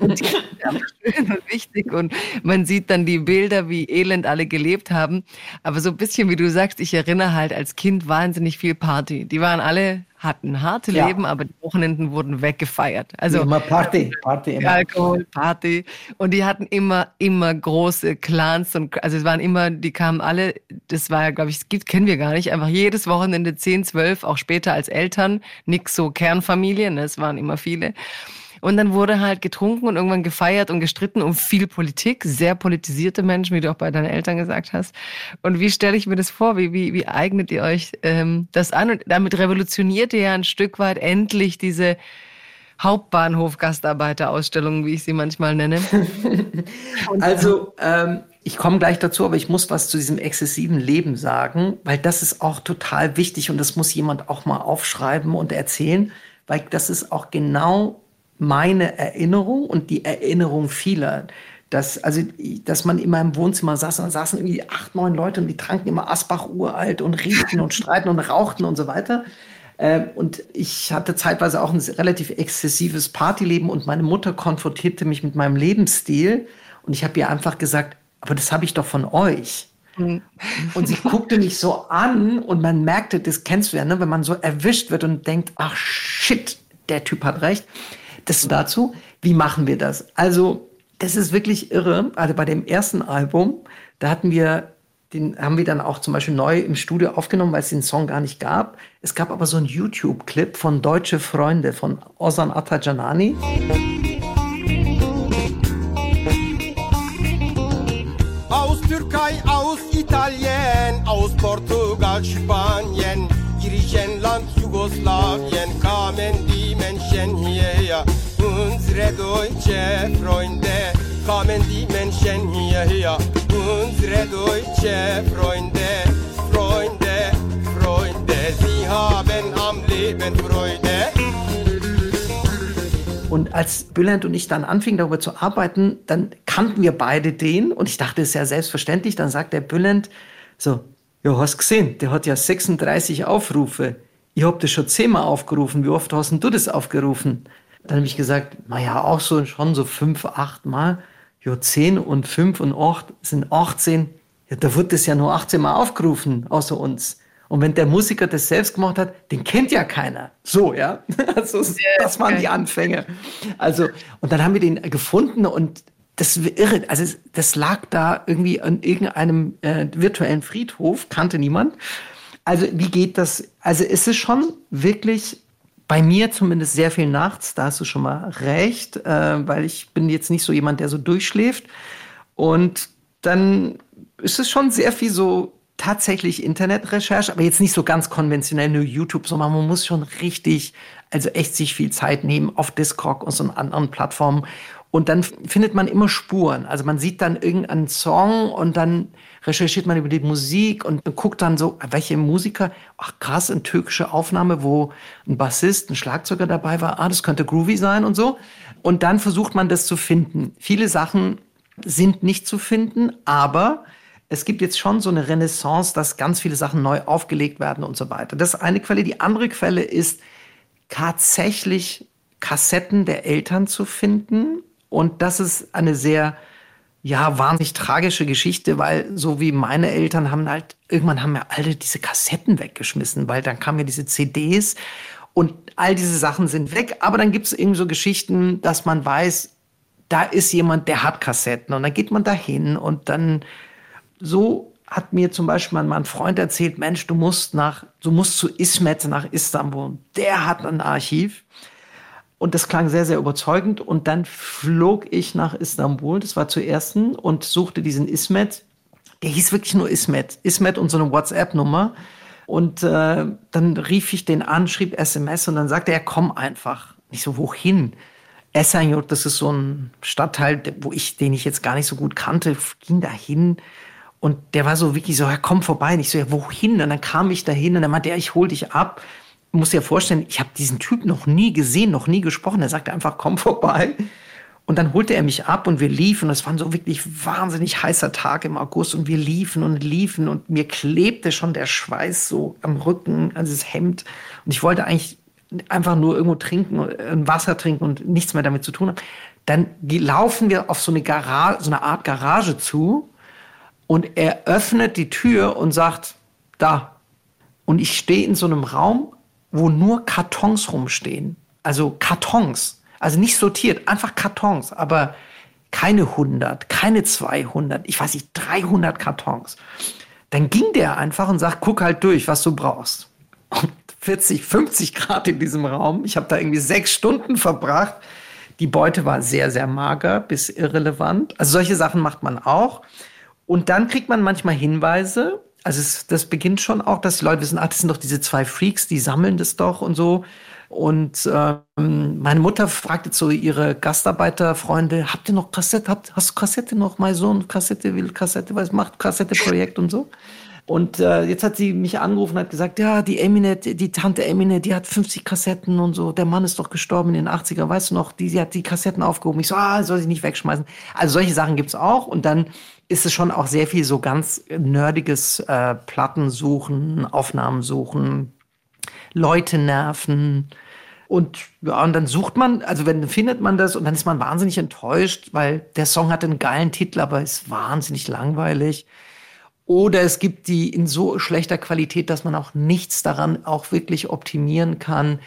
und die sind schön und wichtig und man sieht dann die Bilder, wie elend alle gelebt haben. Aber so ein bisschen, wie du sagst, ich erinnere halt als Kind wahnsinnig viel Party. Die die waren alle, hatten harte ja. Leben, aber die Wochenenden wurden weggefeiert. Also immer Party, Party immer. Alkohol, Party. Und die hatten immer, immer große Clans und also es waren immer, die kamen alle, das war ja, glaube ich, es gibt, kennen wir gar nicht, einfach jedes Wochenende 10, 12, auch später als Eltern, nix so Kernfamilien, ne, es waren immer viele. Und dann wurde halt getrunken und irgendwann gefeiert und gestritten um viel Politik, sehr politisierte Menschen, wie du auch bei deinen Eltern gesagt hast. Und wie stelle ich mir das vor? Wie, wie, wie eignet ihr euch ähm, das an? Und damit revolutioniert ihr ja ein Stück weit endlich diese Hauptbahnhof-Gastarbeiterausstellungen, wie ich sie manchmal nenne. also, ähm, ich komme gleich dazu, aber ich muss was zu diesem exzessiven Leben sagen, weil das ist auch total wichtig und das muss jemand auch mal aufschreiben und erzählen, weil das ist auch genau meine Erinnerung und die Erinnerung vieler. Dass, also, dass man immer im Wohnzimmer saß und da saßen irgendwie acht, neun Leute und die tranken immer Asbach uralt und riechten und streiten und rauchten und so weiter. Ähm, und ich hatte zeitweise auch ein relativ exzessives Partyleben und meine Mutter konfrontierte mich mit meinem Lebensstil und ich habe ihr einfach gesagt, aber das habe ich doch von euch. Mhm. Und sie guckte mich so an und man merkte, das kennst du ja, ne, wenn man so erwischt wird und denkt, ach shit, der Typ hat recht. Das dazu, wie machen wir das? Also, das ist wirklich irre. Also bei dem ersten Album, da hatten wir den haben wir dann auch zum Beispiel neu im Studio aufgenommen, weil es den Song gar nicht gab. Es gab aber so einen YouTube-Clip von Deutsche Freunde von Ozan Atajanani. Aus Türkei, aus Italien, aus Portugal, Spanien, Griechenland, Jugoslawien kamen die Menschen hierher. Unsere deutsche Freunde kamen die Menschen hierher. Unsere deutsche Freunde, Freunde, Freunde, sie haben am Leben Freude. Und als Bülent und ich dann anfingen, darüber zu arbeiten, dann kannten wir beide den und ich dachte, es ist ja selbstverständlich. Dann sagt der Bülent so, ja, hast gesehen, der hat ja 36 Aufrufe. Ich hab das schon zehnmal aufgerufen. Wie oft hast denn du das aufgerufen? Dann habe ich gesagt, naja, auch so schon so fünf, acht Mal. Ja, zehn und fünf und acht sind 18. Ja, da wird das ja nur 18 Mal aufgerufen, außer uns. Und wenn der Musiker das selbst gemacht hat, den kennt ja keiner. So, ja. Also, das waren die Anfänge. Also, und dann haben wir den gefunden und das irre, also das lag da irgendwie an irgendeinem äh, virtuellen Friedhof, kannte niemand. Also wie geht das? Also ist es schon wirklich bei mir zumindest sehr viel nachts, da hast du schon mal recht, äh, weil ich bin jetzt nicht so jemand, der so durchschläft. Und dann ist es schon sehr viel so tatsächlich Internetrecherche, aber jetzt nicht so ganz konventionell nur YouTube, sondern man muss schon richtig, also echt sich viel Zeit nehmen auf Discord und so anderen Plattformen und dann findet man immer Spuren. Also man sieht dann irgendeinen Song und dann recherchiert man über die Musik und guckt dann so, welche Musiker, ach krass, eine türkische Aufnahme, wo ein Bassist, ein Schlagzeuger dabei war, ah, das könnte groovy sein und so. Und dann versucht man das zu finden. Viele Sachen sind nicht zu finden, aber es gibt jetzt schon so eine Renaissance, dass ganz viele Sachen neu aufgelegt werden und so weiter. Das ist eine Quelle. Die andere Quelle ist tatsächlich Kassetten der Eltern zu finden und das ist eine sehr, ja, wahnsinnig tragische Geschichte, weil so wie meine Eltern haben halt, irgendwann haben wir alle diese Kassetten weggeschmissen, weil dann kamen ja diese CDs und all diese Sachen sind weg. Aber dann gibt es irgendwie so Geschichten, dass man weiß, da ist jemand, der hat Kassetten und dann geht man dahin und dann so hat mir zum Beispiel mal ein Freund erzählt, Mensch, du musst nach, du musst zu Ismet nach Istanbul. Der hat ein Archiv. Und das klang sehr, sehr überzeugend. Und dann flog ich nach Istanbul, das war zuerst, und suchte diesen Ismet. Der hieß wirklich nur Ismet. Ismet und so eine WhatsApp-Nummer. Und äh, dann rief ich den an, schrieb SMS und dann sagte er, komm einfach. Ich so, wohin? Esenyurt, das ist so ein Stadtteil, wo ich, den ich jetzt gar nicht so gut kannte, ging dahin. Und der war so wirklich so, ja, komm vorbei. Und ich so, ja, wohin? Und dann kam ich dahin und dann meinte er, ich hol dich ab muss dir vorstellen, ich habe diesen Typ noch nie gesehen, noch nie gesprochen. Er sagte einfach, komm vorbei. Und dann holte er mich ab und wir liefen. Das war so wirklich wahnsinnig heißer Tag im August und wir liefen und liefen und mir klebte schon der Schweiß so am Rücken, an dieses Hemd. Und ich wollte eigentlich einfach nur irgendwo trinken, ein Wasser trinken und nichts mehr damit zu tun haben. Dann laufen wir auf so eine Garage, so eine Art Garage zu und er öffnet die Tür und sagt, da. Und ich stehe in so einem Raum wo nur Kartons rumstehen. Also Kartons. Also nicht sortiert, einfach Kartons, aber keine 100, keine 200, ich weiß nicht, 300 Kartons. Dann ging der einfach und sagt, guck halt durch, was du brauchst. Und 40, 50 Grad in diesem Raum. Ich habe da irgendwie sechs Stunden verbracht. Die Beute war sehr, sehr mager bis irrelevant. Also solche Sachen macht man auch. Und dann kriegt man manchmal Hinweise. Also es, das beginnt schon auch, dass die Leute wissen, ach, das sind doch diese zwei Freaks, die sammeln das doch und so. Und ähm, meine Mutter fragte so ihre Gastarbeiterfreunde, habt ihr noch Kassette? Habt, hast du Kassette noch? Mein Sohn Kassette will Kassette, was macht Kassette-Projekt und so. Und äh, jetzt hat sie mich angerufen und hat gesagt, ja, die Emine, die Tante Emine, die hat 50 Kassetten und so. Der Mann ist doch gestorben in den 80er, weißt du noch? Die, die hat die Kassetten aufgehoben. Ich so, ah, soll ich nicht wegschmeißen. Also solche Sachen gibt's auch. Und dann ist es schon auch sehr viel so ganz nerdiges äh, Platten suchen, Aufnahmen suchen, Leute nerven. Und ja, und dann sucht man, also wenn findet man das und dann ist man wahnsinnig enttäuscht, weil der Song hat einen geilen Titel, aber ist wahnsinnig langweilig. Oder es gibt die in so schlechter Qualität, dass man auch nichts daran auch wirklich optimieren kann.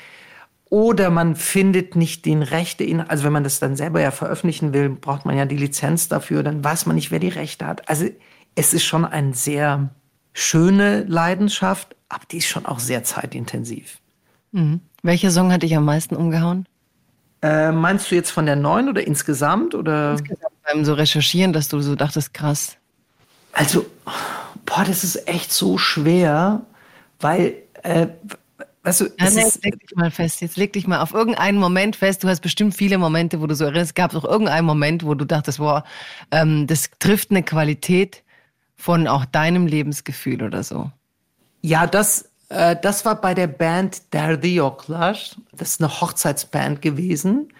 Oder man findet nicht den Rechte, in, also wenn man das dann selber ja veröffentlichen will, braucht man ja die Lizenz dafür, dann weiß man nicht, wer die Rechte hat. Also es ist schon eine sehr schöne Leidenschaft, aber die ist schon auch sehr zeitintensiv. Mhm. Welcher Song hat dich am meisten umgehauen? Äh, meinst du jetzt von der neuen oder insgesamt? Oder? Insgesamt beim so Recherchieren, dass du so dachtest, krass. Also, boah, das ist echt so schwer, weil, äh, weißt du, ja, nee, jetzt leg dich mal fest, jetzt leg dich mal auf irgendeinen Moment fest. Du hast bestimmt viele Momente, wo du so erinnerst. Gab es auch irgendeinen Moment, wo du dachtest, boah, ähm, das trifft eine Qualität von auch deinem Lebensgefühl oder so? Ja, das, äh, das war bei der Band Derdiyoklar. Das ist eine Hochzeitsband gewesen.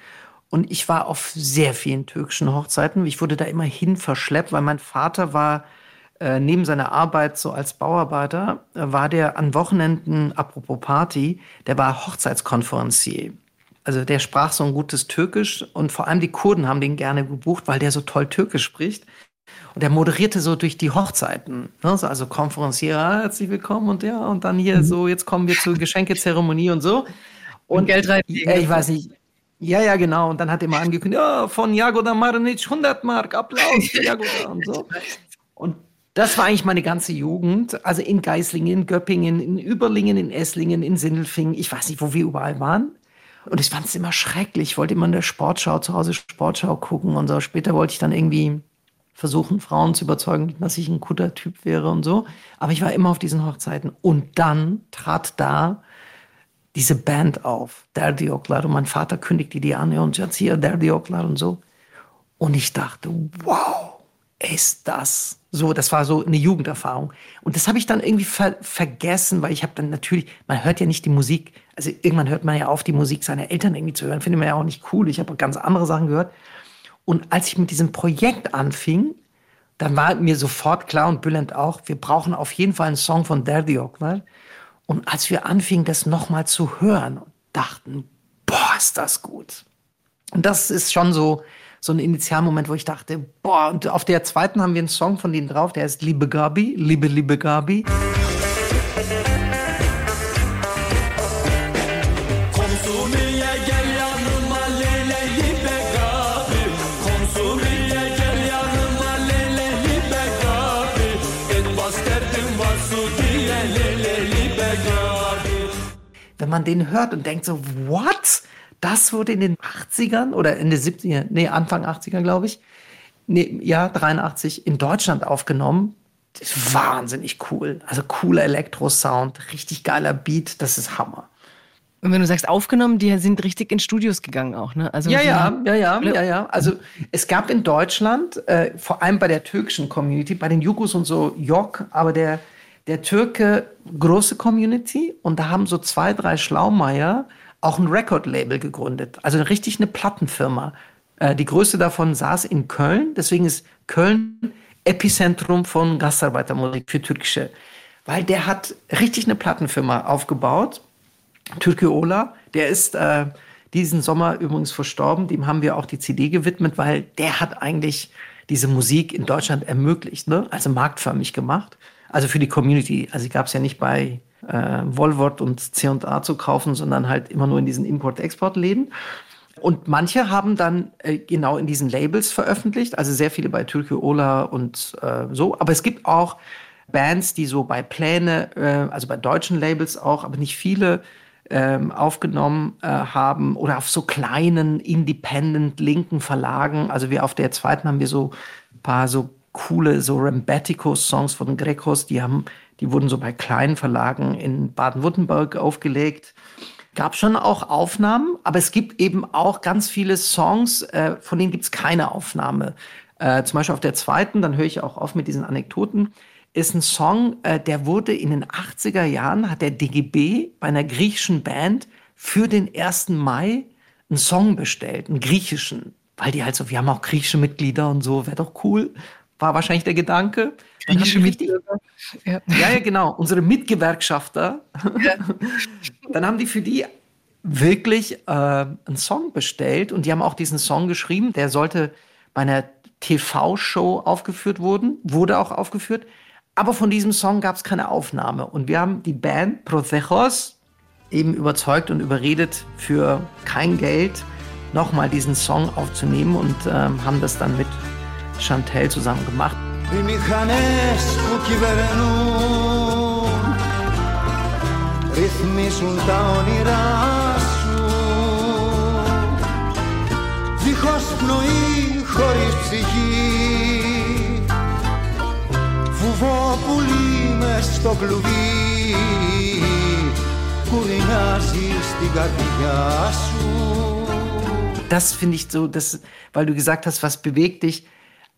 Und ich war auf sehr vielen türkischen Hochzeiten. Ich wurde da immer hin verschleppt, weil mein Vater war neben seiner Arbeit so als Bauarbeiter, äh, war der an Wochenenden, apropos Party, der war Hochzeitskonferencier. Also der sprach so ein gutes Türkisch und vor allem die Kurden haben den gerne gebucht, weil der so toll Türkisch spricht. Und er moderierte so durch die Hochzeiten. Ne? Also Konferencier, ah, herzlich willkommen und ja, und dann hier mhm. so, jetzt kommen wir zur Geschenkezeremonie und so. Und, und Geld rein. Äh, ich weiß nicht. Ja, ja, genau. Und dann hat er mal angekündigt, ja, von Jagoda Marinic 100 Mark, Applaus für Jagoda und so. Und das war eigentlich meine ganze Jugend. Also in Geislingen, in Göppingen, in Überlingen, in Esslingen, in Sindelfingen. Ich weiß nicht, wo wir überall waren. Und ich fand es immer schrecklich. Ich wollte immer in der Sportschau, zu Hause Sportschau gucken und so. Später wollte ich dann irgendwie versuchen, Frauen zu überzeugen, dass ich ein guter Typ wäre und so. Aber ich war immer auf diesen Hochzeiten. Und dann trat da diese Band auf, Derdi Oklar. Und mein Vater kündigte die an und jetzt hier Derdi Oklar und so. Und ich dachte, wow, ist das so, das war so eine Jugenderfahrung. Und das habe ich dann irgendwie ver vergessen, weil ich habe dann natürlich, man hört ja nicht die Musik, also irgendwann hört man ja auf, die Musik seiner Eltern irgendwie zu hören, finde man ja auch nicht cool. Ich habe ganz andere Sachen gehört. Und als ich mit diesem Projekt anfing, dann war mir sofort klar und Bülent auch, wir brauchen auf jeden Fall einen Song von Derdiok. Ne? Und als wir anfingen, das nochmal zu hören, dachten, boah, ist das gut. Und das ist schon so, so ein Initialmoment, wo ich dachte, boah, und auf der zweiten haben wir einen Song von denen drauf, der heißt Liebe Gabi, Liebe, Liebe Gabi. Wenn man den hört und denkt so, what? Das wurde in den 80ern oder in den 70ern, nee, Anfang 80er, glaube ich, nee, ja, 83 in Deutschland aufgenommen. Das ist wahnsinnig cool. Also cooler Elektro-Sound, richtig geiler Beat, das ist Hammer. Und wenn du sagst aufgenommen, die sind richtig in Studios gegangen auch, ne? Also ja, ja, ja, ja, ja, ja. Also es gab in Deutschland, äh, vor allem bei der türkischen Community, bei den Jugos und so, Yok, aber der, der Türke große Community und da haben so zwei, drei Schlaumeier auch ein Record-Label gegründet, also richtig eine Plattenfirma. Äh, die größte davon saß in Köln, deswegen ist Köln Epizentrum von Gastarbeitermusik für Türkische. Weil der hat richtig eine Plattenfirma aufgebaut, Türke Ola, der ist äh, diesen Sommer übrigens verstorben, dem haben wir auch die CD gewidmet, weil der hat eigentlich diese Musik in Deutschland ermöglicht, ne? also marktförmig gemacht. Also für die Community. Also gab es ja nicht bei äh, Volvort und C&A zu kaufen, sondern halt immer nur in diesen Import-Export-Läden. Und manche haben dann äh, genau in diesen Labels veröffentlicht, also sehr viele bei Türkei Ola und äh, so. Aber es gibt auch Bands, die so bei Pläne, äh, also bei deutschen Labels auch, aber nicht viele, ähm, aufgenommen äh, haben oder auf so kleinen, independent linken Verlagen. Also wir auf der zweiten haben wir so ein paar so coole, so Rambatico-Songs von Grecos, die haben, die wurden so bei kleinen Verlagen in Baden-Württemberg aufgelegt. Gab schon auch Aufnahmen, aber es gibt eben auch ganz viele Songs, äh, von denen gibt es keine Aufnahme. Äh, zum Beispiel auf der zweiten, dann höre ich auch auf mit diesen Anekdoten, ist ein Song, äh, der wurde in den 80er Jahren, hat der DGB bei einer griechischen Band für den 1. Mai einen Song bestellt, einen griechischen. Weil die halt so, wir haben auch griechische Mitglieder und so, wäre doch cool. War wahrscheinlich der Gedanke. Griechische Mitglieder. Ja. ja, ja, genau. Unsere Mitgewerkschafter. Ja. Dann haben die für die wirklich äh, einen Song bestellt und die haben auch diesen Song geschrieben. Der sollte bei einer TV-Show aufgeführt wurden, wurde auch aufgeführt. Aber von diesem Song gab es keine Aufnahme. Und wir haben die Band Prothechos eben überzeugt und überredet, für kein Geld nochmal diesen Song aufzunehmen und ähm, haben das dann mit Chantel zusammen gemacht Οι μηχανές που κυβερνούν ρυθμίσουν τα όνειρά σου δίχως πνοή, χωρίς ψυχή βουβόπουλη μες στο κλουβί που στην καρδιά σου Das finde ich so, das, weil du gesagt hast, was bewegt dich.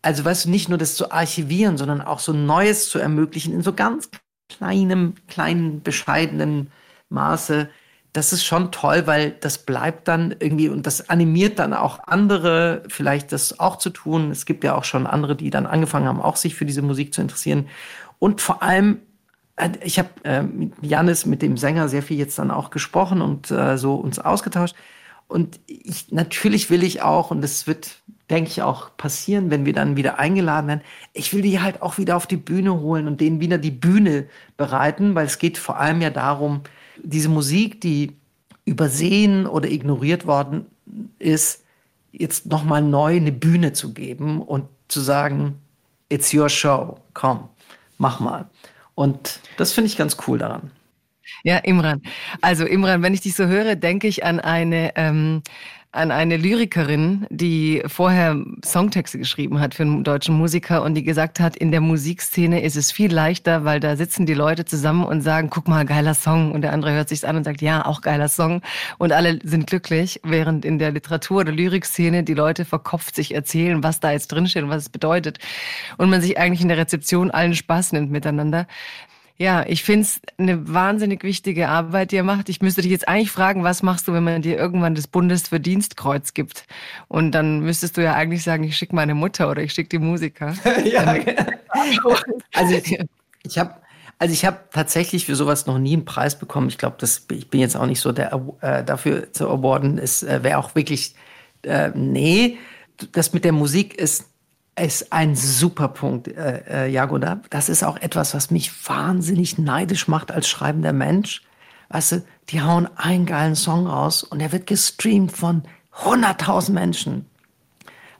also, weißt du, nicht nur das zu archivieren, sondern auch so Neues zu ermöglichen in so ganz kleinem, kleinen, bescheidenen Maße das ist schon toll, weil das bleibt dann irgendwie und das animiert dann auch andere, vielleicht das auch zu tun. Es gibt ja auch schon andere, die dann angefangen haben, auch sich für diese Musik zu interessieren. Und vor allem, äh, ich habe äh, mit Janis, mit dem Sänger, sehr viel jetzt dann auch gesprochen und äh, so uns ausgetauscht. Und ich, natürlich will ich auch, und das wird, denke ich, auch passieren, wenn wir dann wieder eingeladen werden, ich will die halt auch wieder auf die Bühne holen und denen wieder die Bühne bereiten, weil es geht vor allem ja darum, diese Musik, die übersehen oder ignoriert worden ist, jetzt nochmal neu eine Bühne zu geben und zu sagen, it's your show, komm, mach mal. Und das finde ich ganz cool daran. Ja, Imran. Also Imran, wenn ich dich so höre, denke ich an eine ähm, an eine Lyrikerin, die vorher Songtexte geschrieben hat für einen deutschen Musiker und die gesagt hat, in der Musikszene ist es viel leichter, weil da sitzen die Leute zusammen und sagen, guck mal, geiler Song. Und der andere hört sich's an und sagt, ja, auch geiler Song. Und alle sind glücklich, während in der Literatur- oder Lyrikszene die Leute verkopft sich erzählen, was da jetzt drinsteht und was es bedeutet. Und man sich eigentlich in der Rezeption allen Spaß nimmt miteinander. Ja, ich finde es eine wahnsinnig wichtige Arbeit, die ihr macht. Ich müsste dich jetzt eigentlich fragen, was machst du, wenn man dir irgendwann das Bundesverdienstkreuz gibt? Und dann müsstest du ja eigentlich sagen, ich schicke meine Mutter oder ich schicke die Musiker. ja, genau. also ich, ich habe also ich habe tatsächlich für sowas noch nie einen Preis bekommen. Ich glaube, ich bin jetzt auch nicht so der äh, dafür zu awarden. Es äh, wäre auch wirklich äh, nee. Das mit der Musik ist ist ein super Punkt, äh, äh, Jagoda. Das ist auch etwas, was mich wahnsinnig neidisch macht als schreibender Mensch. Weißt du, die hauen einen geilen Song raus und der wird gestreamt von 100.000 Menschen.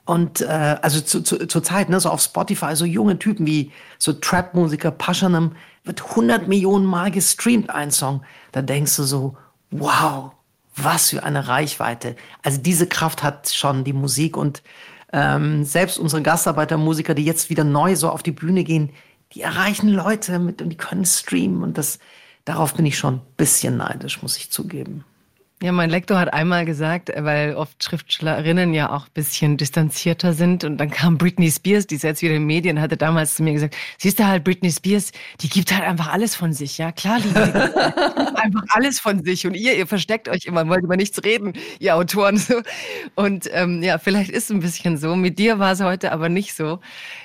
Und äh, also zu, zu, zur Zeit, ne, so auf Spotify, so junge Typen wie so Trap-Musiker Paschanem, wird 100 Millionen Mal gestreamt, ein Song. Da denkst du so, wow, was für eine Reichweite. Also diese Kraft hat schon die Musik und ähm, selbst unsere Gastarbeitermusiker, die jetzt wieder neu so auf die Bühne gehen, die erreichen Leute mit und die können streamen und das, darauf bin ich schon ein bisschen neidisch, muss ich zugeben. Ja, mein Lektor hat einmal gesagt, weil oft Schriftstellerinnen ja auch ein bisschen distanzierter sind. Und dann kam Britney Spears, die ist jetzt wieder in den Medien, hatte damals zu mir gesagt, siehst du halt, Britney Spears, die gibt halt einfach alles von sich. Ja, klar, die, die einfach alles von sich. Und ihr, ihr versteckt euch immer, wollt über nichts reden, ihr Autoren. Und ähm, ja, vielleicht ist es ein bisschen so. Mit dir war es heute aber nicht so.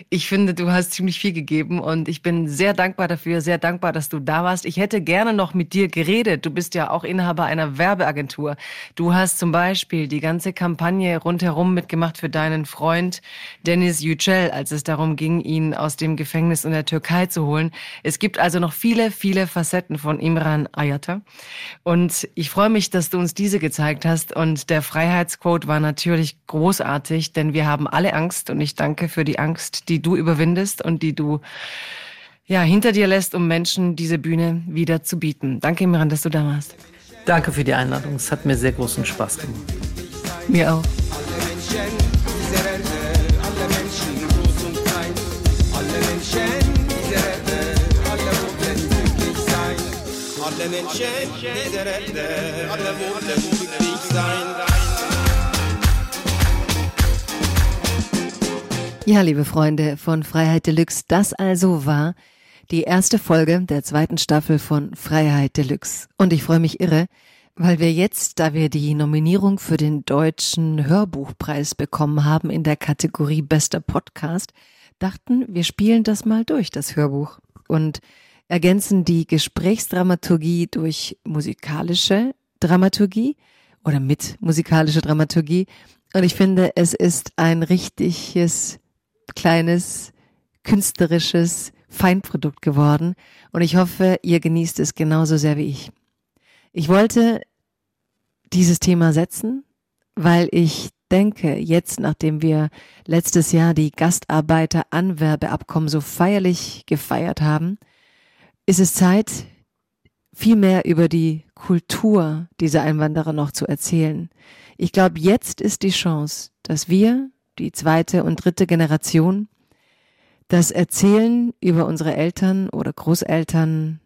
Ich finde, du hast ziemlich viel gegeben und ich bin sehr dankbar dafür, sehr dankbar, dass du da warst. Ich hätte gerne noch mit dir geredet. Du bist ja auch Inhaber einer Werbeagentur Agentur. Du hast zum Beispiel die ganze Kampagne rundherum mitgemacht für deinen Freund Dennis Yücel, als es darum ging, ihn aus dem Gefängnis in der Türkei zu holen. Es gibt also noch viele, viele Facetten von Imran Ayata. Und ich freue mich, dass du uns diese gezeigt hast. Und der Freiheitsquote war natürlich großartig, denn wir haben alle Angst. Und ich danke für die Angst, die du überwindest und die du ja, hinter dir lässt, um Menschen diese Bühne wieder zu bieten. Danke, Imran, dass du da warst. Danke für die Einladung. Es hat mir sehr großen Spaß gemacht. Mir auch. Alle Menschen dieser Erde, alle wollen glücklich sein. Ja, liebe Freunde von Freiheit Deluxe, das also war die erste Folge der zweiten Staffel von Freiheit Deluxe. Und ich freue mich irre, weil wir jetzt, da wir die Nominierung für den deutschen Hörbuchpreis bekommen haben in der Kategorie Bester Podcast, dachten, wir spielen das mal durch, das Hörbuch. Und ergänzen die Gesprächsdramaturgie durch musikalische Dramaturgie oder mit musikalischer Dramaturgie. Und ich finde, es ist ein richtiges kleines künstlerisches Feinprodukt geworden und ich hoffe, ihr genießt es genauso sehr wie ich. Ich wollte dieses Thema setzen, weil ich denke, jetzt nachdem wir letztes Jahr die Gastarbeiteranwerbeabkommen so feierlich gefeiert haben, ist es Zeit, viel mehr über die Kultur dieser Einwanderer noch zu erzählen. Ich glaube, jetzt ist die Chance, dass wir die zweite und dritte Generation, das Erzählen über unsere Eltern oder Großeltern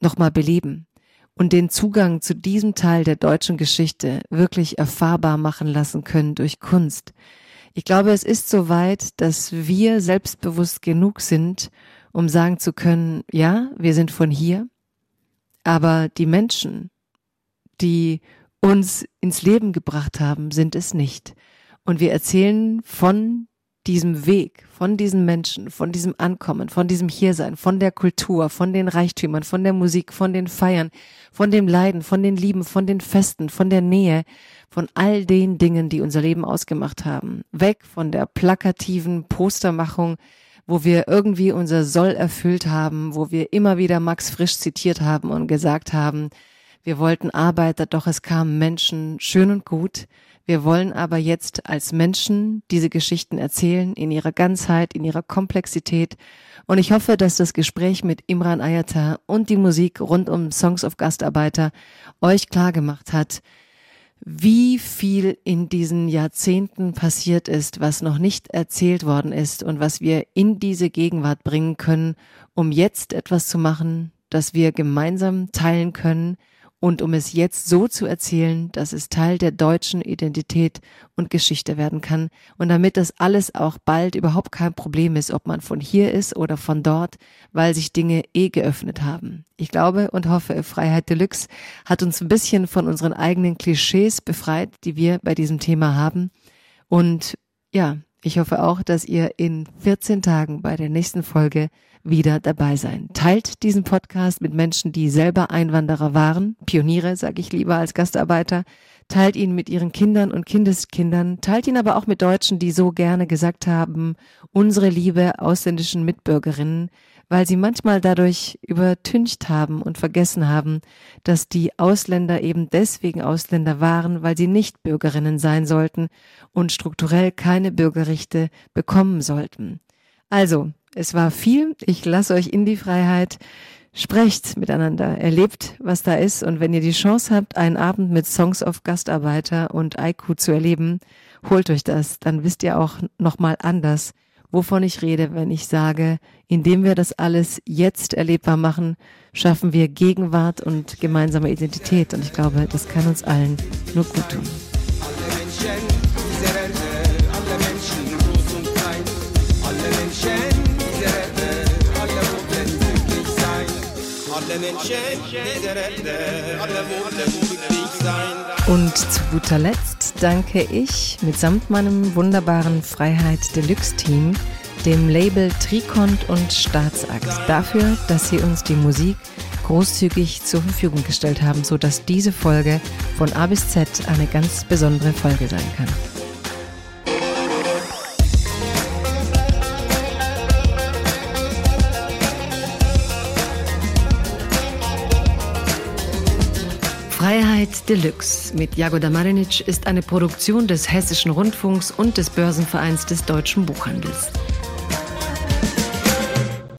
nochmal beleben und den Zugang zu diesem Teil der deutschen Geschichte wirklich erfahrbar machen lassen können durch Kunst. Ich glaube, es ist soweit, dass wir selbstbewusst genug sind, um sagen zu können, ja, wir sind von hier, aber die Menschen, die uns ins Leben gebracht haben, sind es nicht. Und wir erzählen von diesem Weg, von diesen Menschen, von diesem Ankommen, von diesem Hiersein, von der Kultur, von den Reichtümern, von der Musik, von den Feiern, von dem Leiden, von den Lieben, von den Festen, von der Nähe, von all den Dingen, die unser Leben ausgemacht haben. Weg von der plakativen Postermachung, wo wir irgendwie unser Soll erfüllt haben, wo wir immer wieder Max Frisch zitiert haben und gesagt haben, wir wollten Arbeiter, doch es kamen Menschen, schön und gut, wir wollen aber jetzt als Menschen diese Geschichten erzählen in ihrer Ganzheit, in ihrer Komplexität. Und ich hoffe, dass das Gespräch mit Imran Ayata und die Musik rund um Songs of Gastarbeiter euch klar gemacht hat, wie viel in diesen Jahrzehnten passiert ist, was noch nicht erzählt worden ist und was wir in diese Gegenwart bringen können, um jetzt etwas zu machen, das wir gemeinsam teilen können, und um es jetzt so zu erzählen, dass es Teil der deutschen Identität und Geschichte werden kann und damit das alles auch bald überhaupt kein Problem ist, ob man von hier ist oder von dort, weil sich Dinge eh geöffnet haben. Ich glaube und hoffe, Freiheit Deluxe hat uns ein bisschen von unseren eigenen Klischees befreit, die wir bei diesem Thema haben und ja, ich hoffe auch, dass ihr in 14 Tagen bei der nächsten Folge wieder dabei sein. Teilt diesen Podcast mit Menschen, die selber Einwanderer waren, Pioniere, sage ich lieber als Gastarbeiter. Teilt ihn mit ihren Kindern und Kindeskindern. Teilt ihn aber auch mit Deutschen, die so gerne gesagt haben, unsere liebe ausländischen Mitbürgerinnen, weil sie manchmal dadurch übertüncht haben und vergessen haben, dass die Ausländer eben deswegen Ausländer waren, weil sie nicht Bürgerinnen sein sollten und strukturell keine Bürgerrechte bekommen sollten. Also, es war viel. Ich lasse euch in die Freiheit. Sprecht miteinander, erlebt, was da ist. Und wenn ihr die Chance habt, einen Abend mit Songs of Gastarbeiter und Aiku zu erleben, holt euch das. Dann wisst ihr auch nochmal anders, wovon ich rede, wenn ich sage, indem wir das alles jetzt erlebbar machen, schaffen wir Gegenwart und gemeinsame Identität. Und ich glaube, das kann uns allen nur gut tun. Und zu guter Letzt danke ich mitsamt meinem wunderbaren Freiheit Deluxe Team dem Label Trikont und Staatsakt dafür, dass sie uns die Musik großzügig zur Verfügung gestellt haben, sodass diese Folge von A bis Z eine ganz besondere Folge sein kann. Freiheit Deluxe mit Jagoda Marinic ist eine Produktion des Hessischen Rundfunks und des Börsenvereins des Deutschen Buchhandels.